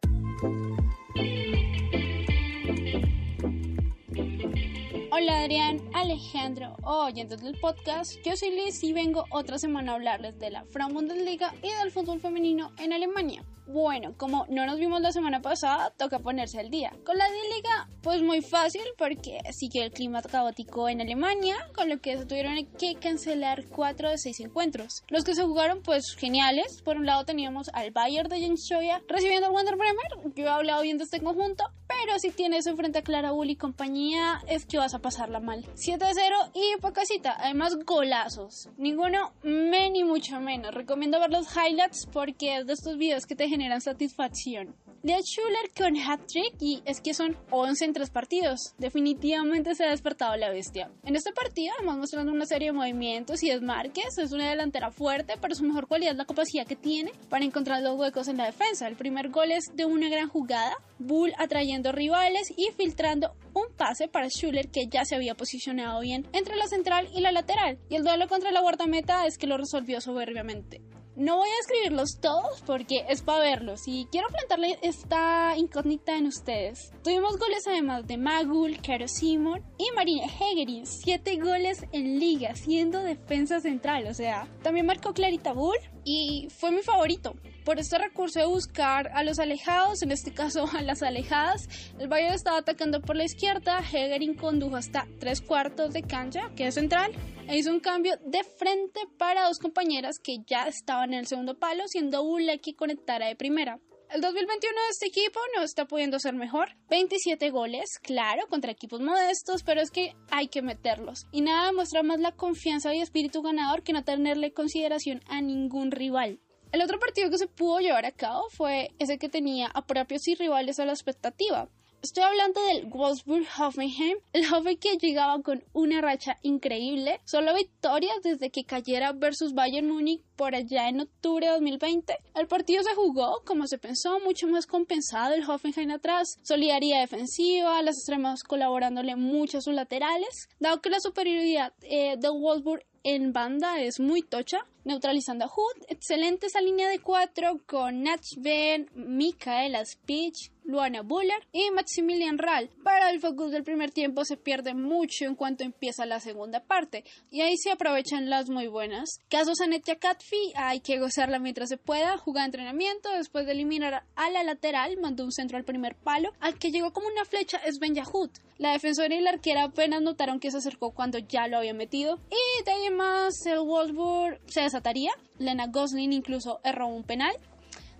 Adrián, Alejandro, oyentes del podcast, yo soy Liz y vengo otra semana a hablarles de la Frauen Bundesliga y del fútbol femenino en Alemania. Bueno, como no nos vimos la semana pasada, toca ponerse al día. Con la D-Liga, pues muy fácil porque sigue el clima caótico en Alemania, con lo que se tuvieron que cancelar 4 de 6 encuentros. Los que se jugaron, pues geniales. Por un lado teníamos al Bayern de Jens recibiendo al Wander Bremer. Yo he hablado bien de este conjunto, pero si tienes enfrente a Clara Bull y compañía, es que vas a pasarla mal. 7-0 y pocasita, además golazos. Ninguno me ni mucho menos. Recomiendo ver los highlights porque es de estos videos que te generan satisfacción. Lea Schuller con hat-trick y es que son 11 en 3 partidos. Definitivamente se ha despertado la bestia. En este partido vamos mostrando una serie de movimientos y desmarques. Es una delantera fuerte, pero su mejor cualidad es la capacidad que tiene para encontrar los huecos en la defensa. El primer gol es de una gran jugada, Bull atrayendo rivales y filtrando un pase para Schuller que ya se había posicionado bien entre la central y la lateral. Y el duelo contra la guardameta es que lo resolvió soberbiamente. No voy a escribirlos todos porque es para verlos y quiero plantarle esta incógnita en ustedes. Tuvimos goles además de Magul, Karo Simon y Marina Hegerin, siete goles en liga siendo defensa central, o sea, también marcó Clarita Bull y fue mi favorito. Por este recurso de buscar a los alejados, en este caso a las alejadas, el Bayern estaba atacando por la izquierda, Hegerin condujo hasta tres cuartos de cancha, que es central, e hizo un cambio de frente para dos compañeras que ya estaban en el segundo palo, siendo Bule que conectara de primera. El 2021 de este equipo no está pudiendo ser mejor. 27 goles, claro, contra equipos modestos, pero es que hay que meterlos. Y nada demuestra más la confianza y espíritu ganador que no tenerle consideración a ningún rival. El otro partido que se pudo llevar a cabo fue ese que tenía a propios y rivales a la expectativa. Estoy hablando del Wolfsburg-Hoffenheim, el Hoffen que llegaba con una racha increíble, solo victorias desde que cayera versus Bayern Múnich por allá en octubre de 2020. El partido se jugó, como se pensó, mucho más compensado el Hoffenheim atrás, solidaridad defensiva, las extremas colaborándole mucho a sus laterales, dado que la superioridad eh, del Wolfsburg en banda es muy tocha, neutralizando a Hood. Excelente esa línea de cuatro con Natch Ben, Michaela Speech, Luana Buller y Maximilian Ral. Para el focus del primer tiempo se pierde mucho en cuanto empieza la segunda parte y ahí se aprovechan las muy buenas. Casos Anetia Catfi, hay que gozarla mientras se pueda, jugar entrenamiento, después de eliminar a la lateral, mandó un centro al primer palo, al que llegó como una flecha es Ben Yahud. La defensora y la arquera apenas notaron que se acercó cuando ya lo había metido y de ahí más el Wolfsburg se desataría. Lena Gosling incluso erró un penal.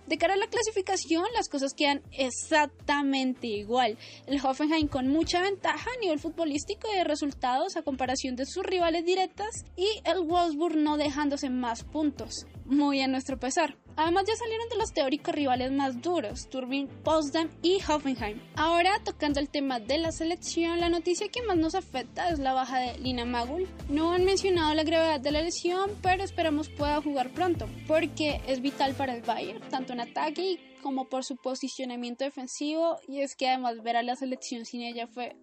De cara a la clasificación, las cosas quedan exactamente igual. El Hoffenheim con mucha ventaja a nivel futbolístico y de resultados a comparación de sus rivales directas y el Wolfsburg no dejándose más puntos, muy a nuestro pesar. Además ya salieron de los teóricos rivales más duros, Turbin, Potsdam y Hoffenheim. Ahora, tocando el tema de la selección, la noticia que más nos afecta es la baja de Lina Magul. No han mencionado la gravedad de la lesión, pero esperamos pueda jugar pronto, porque es vital para el Bayern, tanto en ataque como por su posicionamiento defensivo, y es que además ver a la selección sin ella fue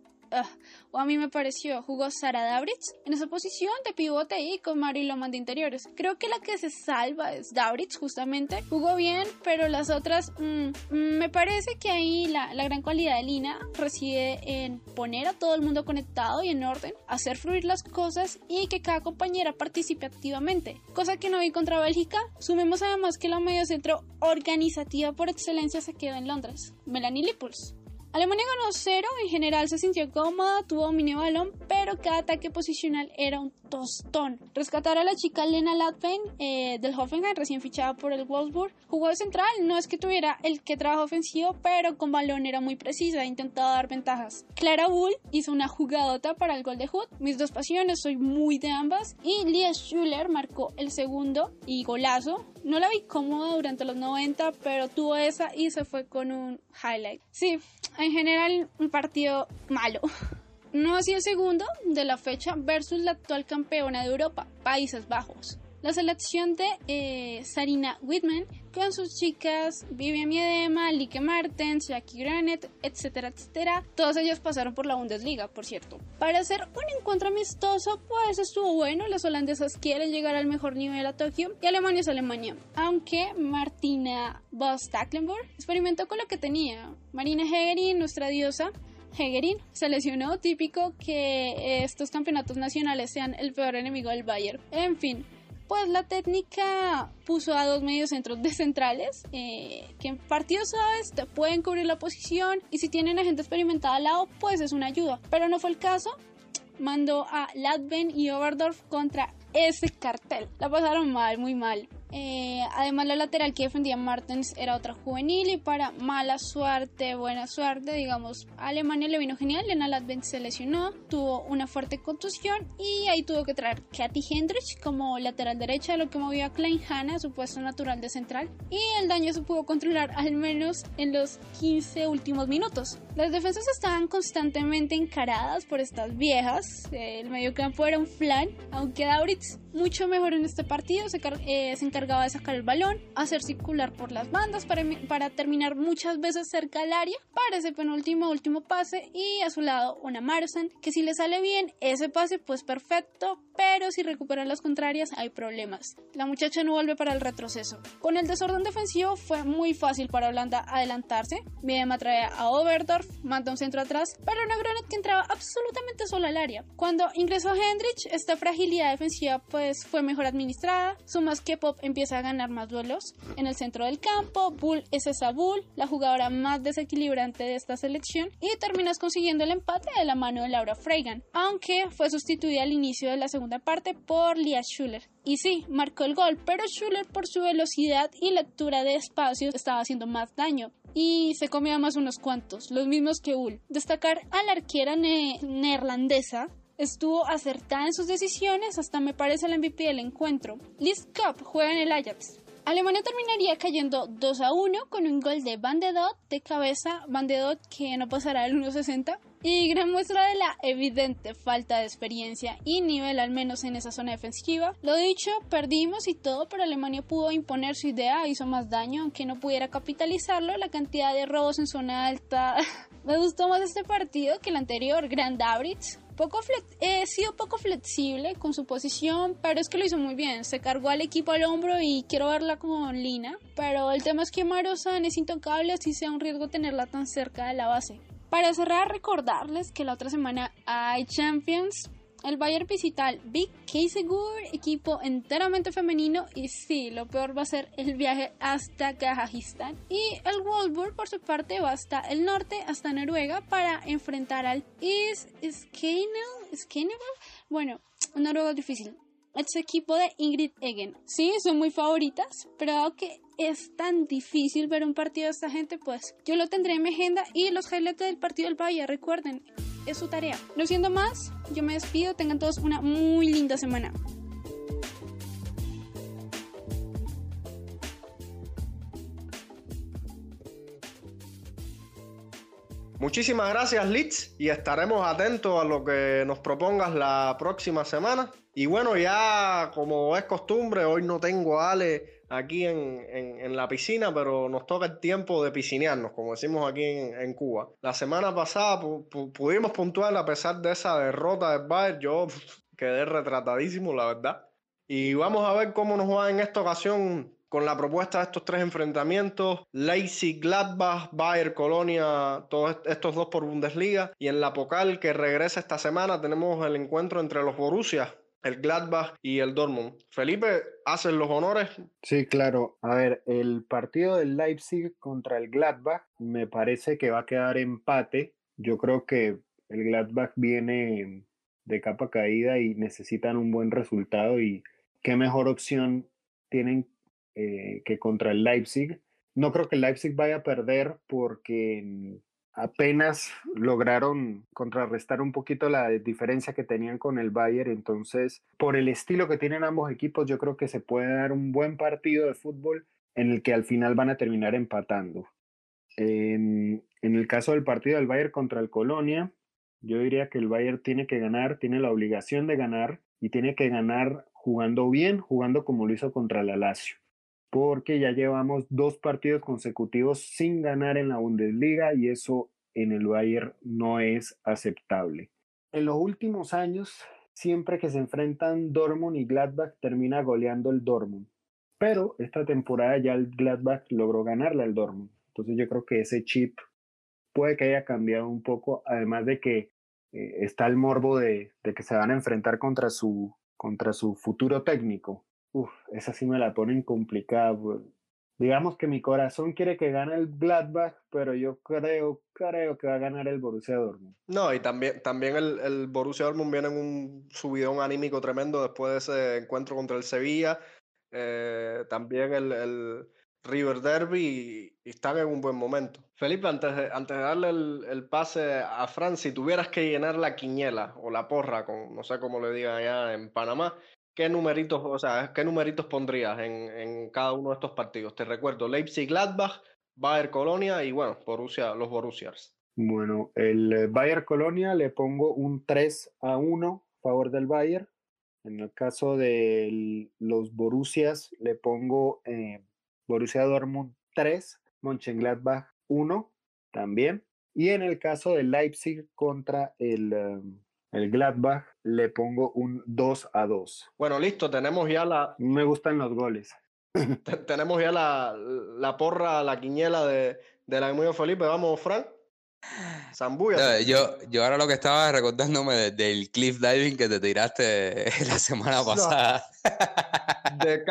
o a mí me pareció, jugó Sara Dabritz en esa posición de pivote y con Mari Loman de interiores. Creo que la que se salva es Dabritz, justamente. Jugó bien, pero las otras, mm, mm, me parece que ahí la, gran cualidad de Lina reside en poner a todo el mundo conectado y en orden, hacer fluir las cosas y que cada compañera participe activamente, cosa que no vi contra Bélgica. Sumemos además que la mediocentro organizativa por excelencia se quedó en Londres, Melanie Lippels. Alemania ganó cero, en general se sintió cómoda, tuvo dominio balón, pero cada ataque posicional era un tostón. Rescatar a la chica Lena Latvein eh, del Hoffenheim, recién fichada por el Wolfsburg, jugó de central, no es que tuviera el que trabajo ofensivo, pero con balón era muy precisa, intentaba dar ventajas. Clara Bull hizo una jugadota para el gol de Hood, mis dos pasiones, soy muy de ambas, y Lia Schuller marcó el segundo y golazo, no la vi cómoda durante los 90, pero tuvo esa y se fue con un highlight. Sí, en general un partido malo. No así el segundo de la fecha versus la actual campeona de Europa, Países Bajos. La selección de eh, Sarina Whitman con sus chicas Vivian Miedema, Lique Martens, Jackie Granet, etcétera, etcétera. Todas ellas pasaron por la Bundesliga, por cierto. Para hacer un encuentro amistoso, pues estuvo bueno. Las holandesas quieren llegar al mejor nivel a Tokio y Alemania es Alemania. Aunque Martina Voss-Tacklenburg experimentó con lo que tenía. Marina Hegerin, nuestra diosa, Hegerin se lesionó, típico que estos campeonatos nacionales sean el peor enemigo del Bayern. En fin, pues la técnica puso a dos medios centros de centrales eh, que en partidos suaves te pueden cubrir la posición y si tienen a gente experimentada al lado pues es una ayuda. Pero no fue el caso. Mandó a Latven y Oberdorf contra ese cartel. La pasaron mal muy mal eh, además, la lateral que defendía Martens era otra juvenil y para mala suerte, buena suerte, digamos, Alemania le vino genial. Lena Latven se lesionó, tuvo una fuerte contusión y ahí tuvo que traer Katy Hendrich como lateral derecha, lo que movió a Klein Hanna, su puesto natural de central. Y el daño se pudo controlar al menos en los 15 últimos minutos. Las defensas estaban constantemente encaradas por estas viejas. El mediocampo era un flan, aunque Dauritz mucho mejor en este partido se, eh, se encargaba de sacar el balón, hacer circular por las bandas para, para terminar muchas veces cerca del área para ese penúltimo último pase y a su lado una Marsan que si le sale bien ese pase pues perfecto pero si recuperan las contrarias hay problemas. La muchacha no vuelve para el retroceso. Con el desorden defensivo fue muy fácil para Holanda adelantarse. Bien trae a Oberdorf, manda un centro atrás, pero una Granet que entraba absolutamente sola al área. Cuando ingresó Hendrich, esta fragilidad defensiva fue mejor administrada. Sumas que Pop empieza a ganar más duelos en el centro del campo. Bull es esa Bull, la jugadora más desequilibrante de esta selección, y terminas consiguiendo el empate de la mano de Laura Freigan, aunque fue sustituida al inicio de la segunda parte por Lia Schuller. Y sí, marcó el gol, pero Schuller por su velocidad y lectura de espacios estaba haciendo más daño y se comía más unos cuantos, los mismos que Ull. Destacar a la arquera neerlandesa estuvo acertada en sus decisiones, hasta me parece el MVP del encuentro. Liz Cup juega en el Ajax. Alemania terminaría cayendo 2 a 1 con un gol de Van de Dot de cabeza, Van de Dot que no pasará el 1.60 y gran muestra de la evidente falta de experiencia y nivel al menos en esa zona defensiva. Lo dicho, perdimos y todo, pero Alemania pudo imponer su idea, hizo más daño, aunque no pudiera capitalizarlo. La cantidad de robos en zona alta. Me gustó más este partido que el anterior, Grand Abritz. Poco he sido poco flexible con su posición, pero es que lo hizo muy bien. Se cargó al equipo al hombro y quiero verla como Lina. Pero el tema es que Marosan es intocable, así sea un riesgo tenerla tan cerca de la base. Para cerrar, recordarles que la otra semana hay Champions. El Bayern visita al Big Kaisegur, equipo enteramente femenino. Y sí, lo peor va a ser el viaje hasta Kazajistán. Y el Wolfsburg, por su parte, va hasta el norte, hasta Noruega, para enfrentar al Is Skanel. Bueno, Noruega es difícil. Es equipo de Ingrid Egen. Sí, son muy favoritas, pero que es tan difícil ver un partido de esta gente, pues yo lo tendré en mi agenda y los highlights del partido del Valle, recuerden, es su tarea. No siendo más, yo me despido, tengan todos una muy linda semana. Muchísimas gracias, Litz, y estaremos atentos a lo que nos propongas la próxima semana. Y bueno, ya como es costumbre, hoy no tengo a Ale aquí en, la piscina, pero nos toca el tiempo de piscinearnos, como decimos aquí en, Cuba. La semana pasada pudimos puntuar a pesar de esa derrota del Bayern. Yo quedé retratadísimo, la verdad. Y vamos a ver cómo nos va en esta ocasión con la propuesta de estos tres enfrentamientos, Leipzig, Gladbach, Bayern, Colonia, todos estos dos por Bundesliga. Y en la Pocal que regresa esta semana tenemos el encuentro entre los Borussia, el Gladbach y el Dortmund. Felipe, ¿haces los honores? Sí, claro. A ver, el partido del Leipzig contra el Gladbach me parece que va a quedar empate. Yo creo que el Gladbach viene de capa caída y necesitan un buen resultado y qué mejor opción tienen eh, que contra el Leipzig. No creo que el Leipzig vaya a perder porque apenas lograron contrarrestar un poquito la diferencia que tenían con el Bayern. Entonces, por el estilo que tienen ambos equipos, yo creo que se puede dar un buen partido de fútbol en el que al final van a terminar empatando. En, el caso del partido del Bayern contra el Colonia, yo diría que el Bayern tiene que ganar, tiene la obligación de ganar y tiene que ganar jugando bien, jugando como lo hizo contra el Lazio porque ya llevamos dos partidos consecutivos sin ganar en la Bundesliga y eso en el Bayern no es aceptable. En los últimos años, siempre que se enfrentan Dortmund y Gladbach, termina goleando el Dortmund. Pero esta temporada ya el Gladbach logró ganarle al Dortmund. Entonces yo creo que ese chip puede que haya cambiado un poco, además de que eh, está el morbo de, de, que se van a enfrentar contra su, contra su futuro técnico. Uf, esa sí me la ponen complicada. Pues. Digamos que mi corazón quiere que gane el Gladbach, pero yo creo, creo que va a ganar el Borussia Dortmund. No, y también, también el, el Borussia Dortmund viene en un subidón anímico tremendo después de ese encuentro contra el Sevilla. Eh, también el, el, River Derby y, están en un buen momento. Felipe, antes de, antes de darle el, el, pase a Fran, si tuvieras que llenar la quiñela o la porra, con, no sé cómo le digan allá en Panamá, ¿qué numeritos, o sea, qué numeritos pondrías en, en cada uno de estos partidos? Te recuerdo, Leipzig, Gladbach, Bayer Colonia y bueno, Borussia, los Borussias. Bueno, el eh, Bayer Colonia le pongo un 3 a 1 a favor del Bayer. En el caso de los Borussias le pongo eh, Borussia Dortmund 3, Mönchengladbach 1 también. Y en el caso de Leipzig contra el, em, el Gladbach le pongo un 2 a 2. Bueno, listo, tenemos ya la... Me gustan los goles. tenemos ya la, la, porra, la quiñela de, de la amigo Felipe. Vamos, Frank. Zambuya. yo, yo ahora lo que estaba recordándome del cliff diving que te tiraste la semana pasada. De,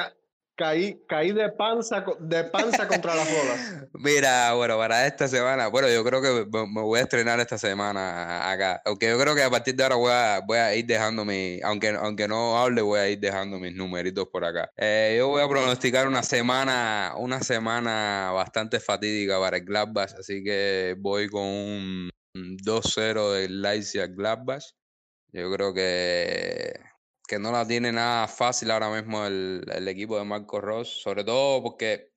Caí, caí de panza, de panza contra las bolas. Mira, bueno, para esta semana, bueno, yo creo que me voy a estrenar esta semana acá. Aunque yo creo que a partir de ahora voy a, voy a ir dejando mi, aunque, aunque no hable, voy a ir dejando mis numeritos por acá. Eh, yo voy a pronosticar una semana, una semana bastante fatídica para el Gladbach, así que voy con un 2-0 del Leipzig Gladbach. Yo creo que que no la tiene nada fácil ahora mismo el, el, equipo de Marco Ross, sobre todo porque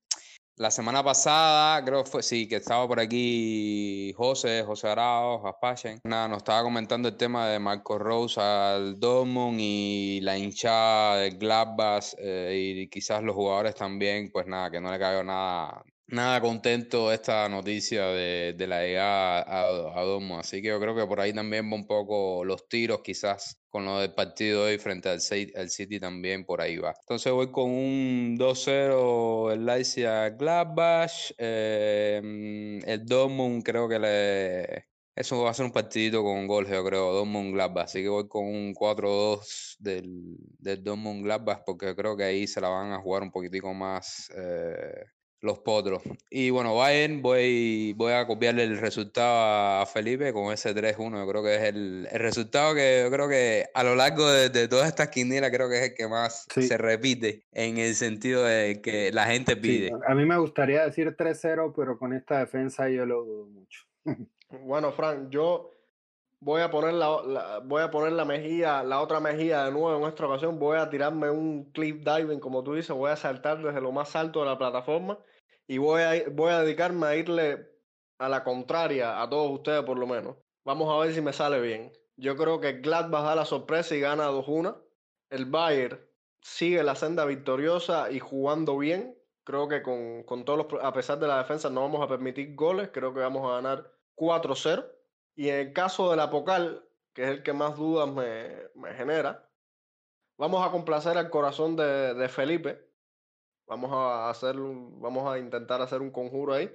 la semana pasada, creo que fue, sí, que estaba por aquí José, José Arao, Jaspachen. Nada, nos estaba comentando el tema de Marco Rose al Dortmund y la hinchada de Gladbach eh, y quizás los jugadores también, pues nada, que no le cayó nada, nada contento esta noticia de, de la llegada a, a Dortmund. Así que yo creo que por ahí también va un poco los tiros, quizás con lo del partido de hoy frente al, City también por ahí va. Entonces voy con un 2-0 el Leipzig Gladbach. Eh, el Dortmund creo que le... Eso va a ser un partidito con gol, yo creo, Dortmund Gladbach. Así que voy con un 4-2 del, del Dortmund Gladbach porque creo que ahí se la van a jugar un poquitico más eh, los potros. Y bueno, Bayern, voy, voy a copiarle el resultado a Felipe con ese 3-1. Yo creo que es el, el, resultado que yo creo que a lo largo de, de todas estas quinielas creo que es el que más se repite en el sentido de que la gente pide. a mí me gustaría decir 3-0, pero con esta defensa yo lo dudo mucho. bueno, Frank, yo voy a poner la, voy a poner la mejilla, la otra mejilla de nuevo en esta ocasión. Voy a tirarme un clip diving, como tú dices, voy a saltar desde lo más alto de la plataforma y voy a, voy a dedicarme a irle a la contraria, a todos ustedes por lo menos. Vamos a ver si me sale bien. Yo creo que Gladbach da la sorpresa y gana 2-1. El Bayern sigue la senda victoriosa y jugando bien. Creo que con, con todos los, a pesar de la defensa no vamos a permitir goles. Creo que vamos a ganar 4-0. Y en el caso del Apocal, que es el que más dudas me, me genera, vamos a complacer al corazón de, de Felipe. Vamos a hacer, vamos a intentar hacer un conjuro ahí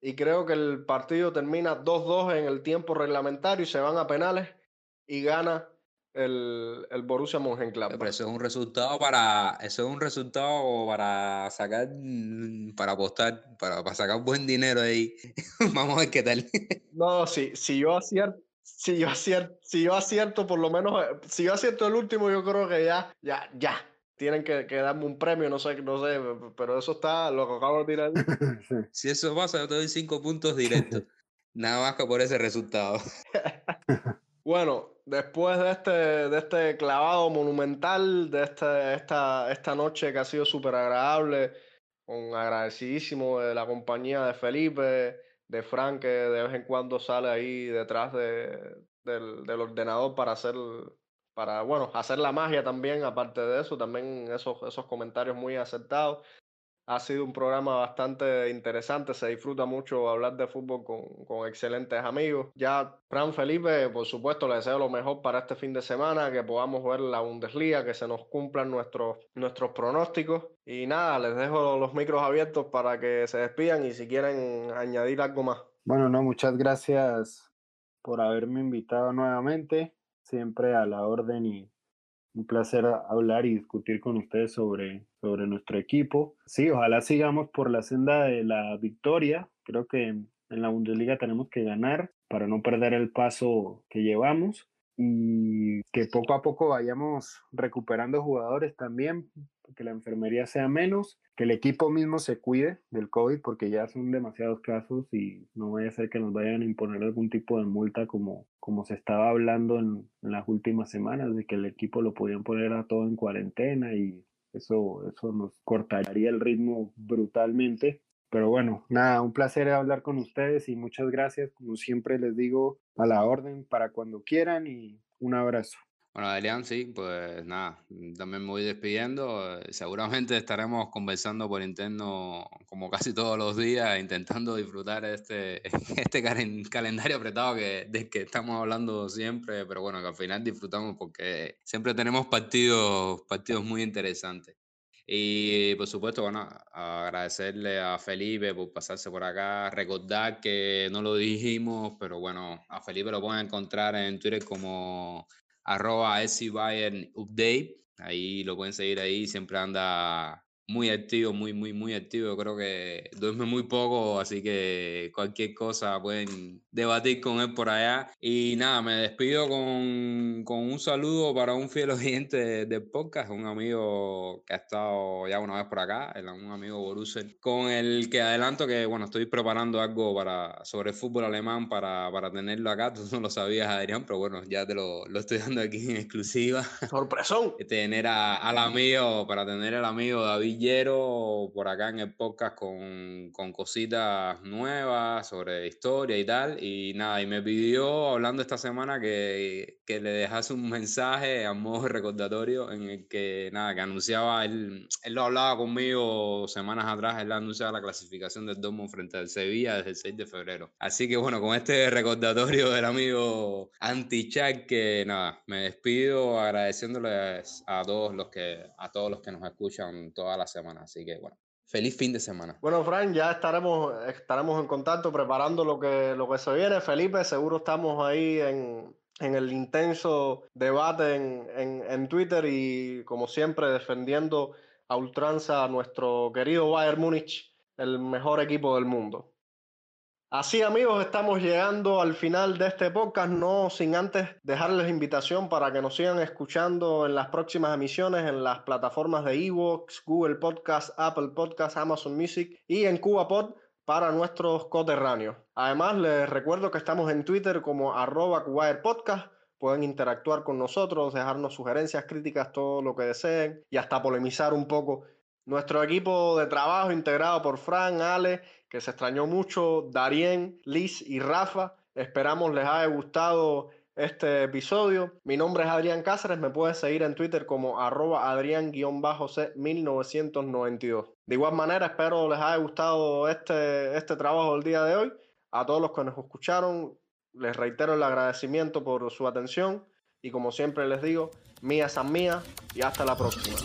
y creo que el partido termina 2-2 en el tiempo reglamentario y se van a penales y gana el, el Borussia Mönchengladbach. Pero eso es un resultado para eso es un resultado para sacar para apostar para, para sacar buen dinero ahí. Vamos a ver qué tal. no, si, si yo acierto si yo acierto, si yo acierto por lo menos si yo acierto el último yo creo que ya ya ya tienen que, que, darme un premio, no sé, no sé, pero eso está, lo que acabo de tirar. si eso pasa, yo te doy cinco puntos directos. Nada más que por ese resultado. bueno, después de este, de este clavado monumental, de este, esta, esta noche que ha sido súper agradable, con agradecidísimo de la compañía de Felipe, de Frank, que de vez en cuando sale ahí detrás de, del, del ordenador para hacer para, bueno, hacer la magia también, aparte de eso, también esos, esos comentarios muy acertados. Ha sido un programa bastante interesante, se disfruta mucho hablar de fútbol con, con, excelentes amigos. Ya, Fran Felipe, por supuesto, le deseo lo mejor para este fin de semana, que podamos ver la Bundesliga, que se nos cumplan nuestros, nuestros pronósticos. Y nada, les dejo los micros abiertos para que se despidan y si quieren añadir algo más. Bueno, no, muchas gracias por haberme invitado nuevamente siempre a la orden y un placer hablar y discutir con ustedes sobre, sobre nuestro equipo. Sí, ojalá sigamos por la senda de la victoria. Creo que en la Bundesliga tenemos que ganar para no perder el paso que llevamos y que poco a poco vayamos recuperando jugadores también, que la enfermería sea menos, que el equipo mismo se cuide del COVID, porque ya son demasiados casos y no vaya a ser que nos vayan a imponer algún tipo de multa como, como se estaba hablando en, en las últimas semanas, de que el equipo lo podían poner a todo en cuarentena y eso, eso nos cortaría el ritmo brutalmente. Pero bueno, nada, un placer hablar con ustedes y muchas gracias. Como siempre les digo, a la orden para cuando quieran y un abrazo. Bueno, Adrián, sí, pues nada, también me voy despidiendo. Eh, seguramente estaremos conversando por interno como casi todos los días, intentando disfrutar este, este calendario apretado que, del que estamos hablando siempre, pero bueno, que al final disfrutamos porque siempre tenemos partidos, partidos muy interesantes. Y por supuesto, bueno, agradecerle a Felipe por pasarse por acá, recordar que no lo dijimos, pero bueno, a Felipe lo pueden encontrar en Twitter como arroba Update, ahí lo pueden seguir ahí, siempre anda muy activo, muy, muy, muy activo. Creo que duerme muy poco, así que cualquier cosa pueden debatir con él por allá. Y nada, me despido con, con un saludo para un fiel oyente del podcast, un amigo que ha estado ya una vez por acá, un amigo Borussia, con el que adelanto que, bueno, estoy preparando algo para, sobre el fútbol alemán para, para tenerlo acá. Tú no lo sabías, Adrián, pero bueno, ya te lo, lo estoy dando aquí en exclusiva. Sorpresón. tener a, al amigo, para tener al amigo David por acá en el podcast con, con, cositas nuevas sobre historia y tal. Y nada, y me pidió, hablando esta semana, que, que le dejase un mensaje a modo recordatorio en el que, nada, que anunciaba, él, él lo hablaba conmigo semanas atrás, él anunciaba la clasificación del Dortmund frente al Sevilla desde el 6 de febrero. Así que bueno, con este recordatorio del amigo Anti-Chat, que nada, me despido agradeciéndoles a todos los que, a todos los que nos escuchan todas las semana. Así que bueno, feliz fin de semana. Bueno, Frank, ya estaremos, estaremos en contacto preparando lo que, lo que se viene. Felipe, seguro estamos ahí en, en el intenso debate en, en, en, Twitter y como siempre defendiendo a ultranza a nuestro querido Bayern Múnich, el mejor equipo del mundo. Así amigos, estamos llegando al final de este podcast, no sin antes dejarles invitación para que nos sigan escuchando en las próximas emisiones en las plataformas de Evox, Google Podcast, Apple Podcast, Amazon Music y en CubaPod para nuestros coterráneos. Además, les recuerdo que estamos en Twitter como arroba Podcast. Pueden interactuar con nosotros, dejarnos sugerencias, críticas, todo lo que deseen y hasta polemizar un poco. Nuestro equipo de trabajo integrado por Fran, Ale que se extrañó mucho, Darien, Liz y Rafa. Esperamos les haya gustado este episodio. Mi nombre es Adrián Cáceres, me puedes seguir en Twitter como arroba adrián-c1992. De igual manera, espero les haya gustado este, este trabajo del día de hoy. A todos los que nos escucharon, les reitero el agradecimiento por su atención y como siempre les digo, mía san mía y hasta la próxima.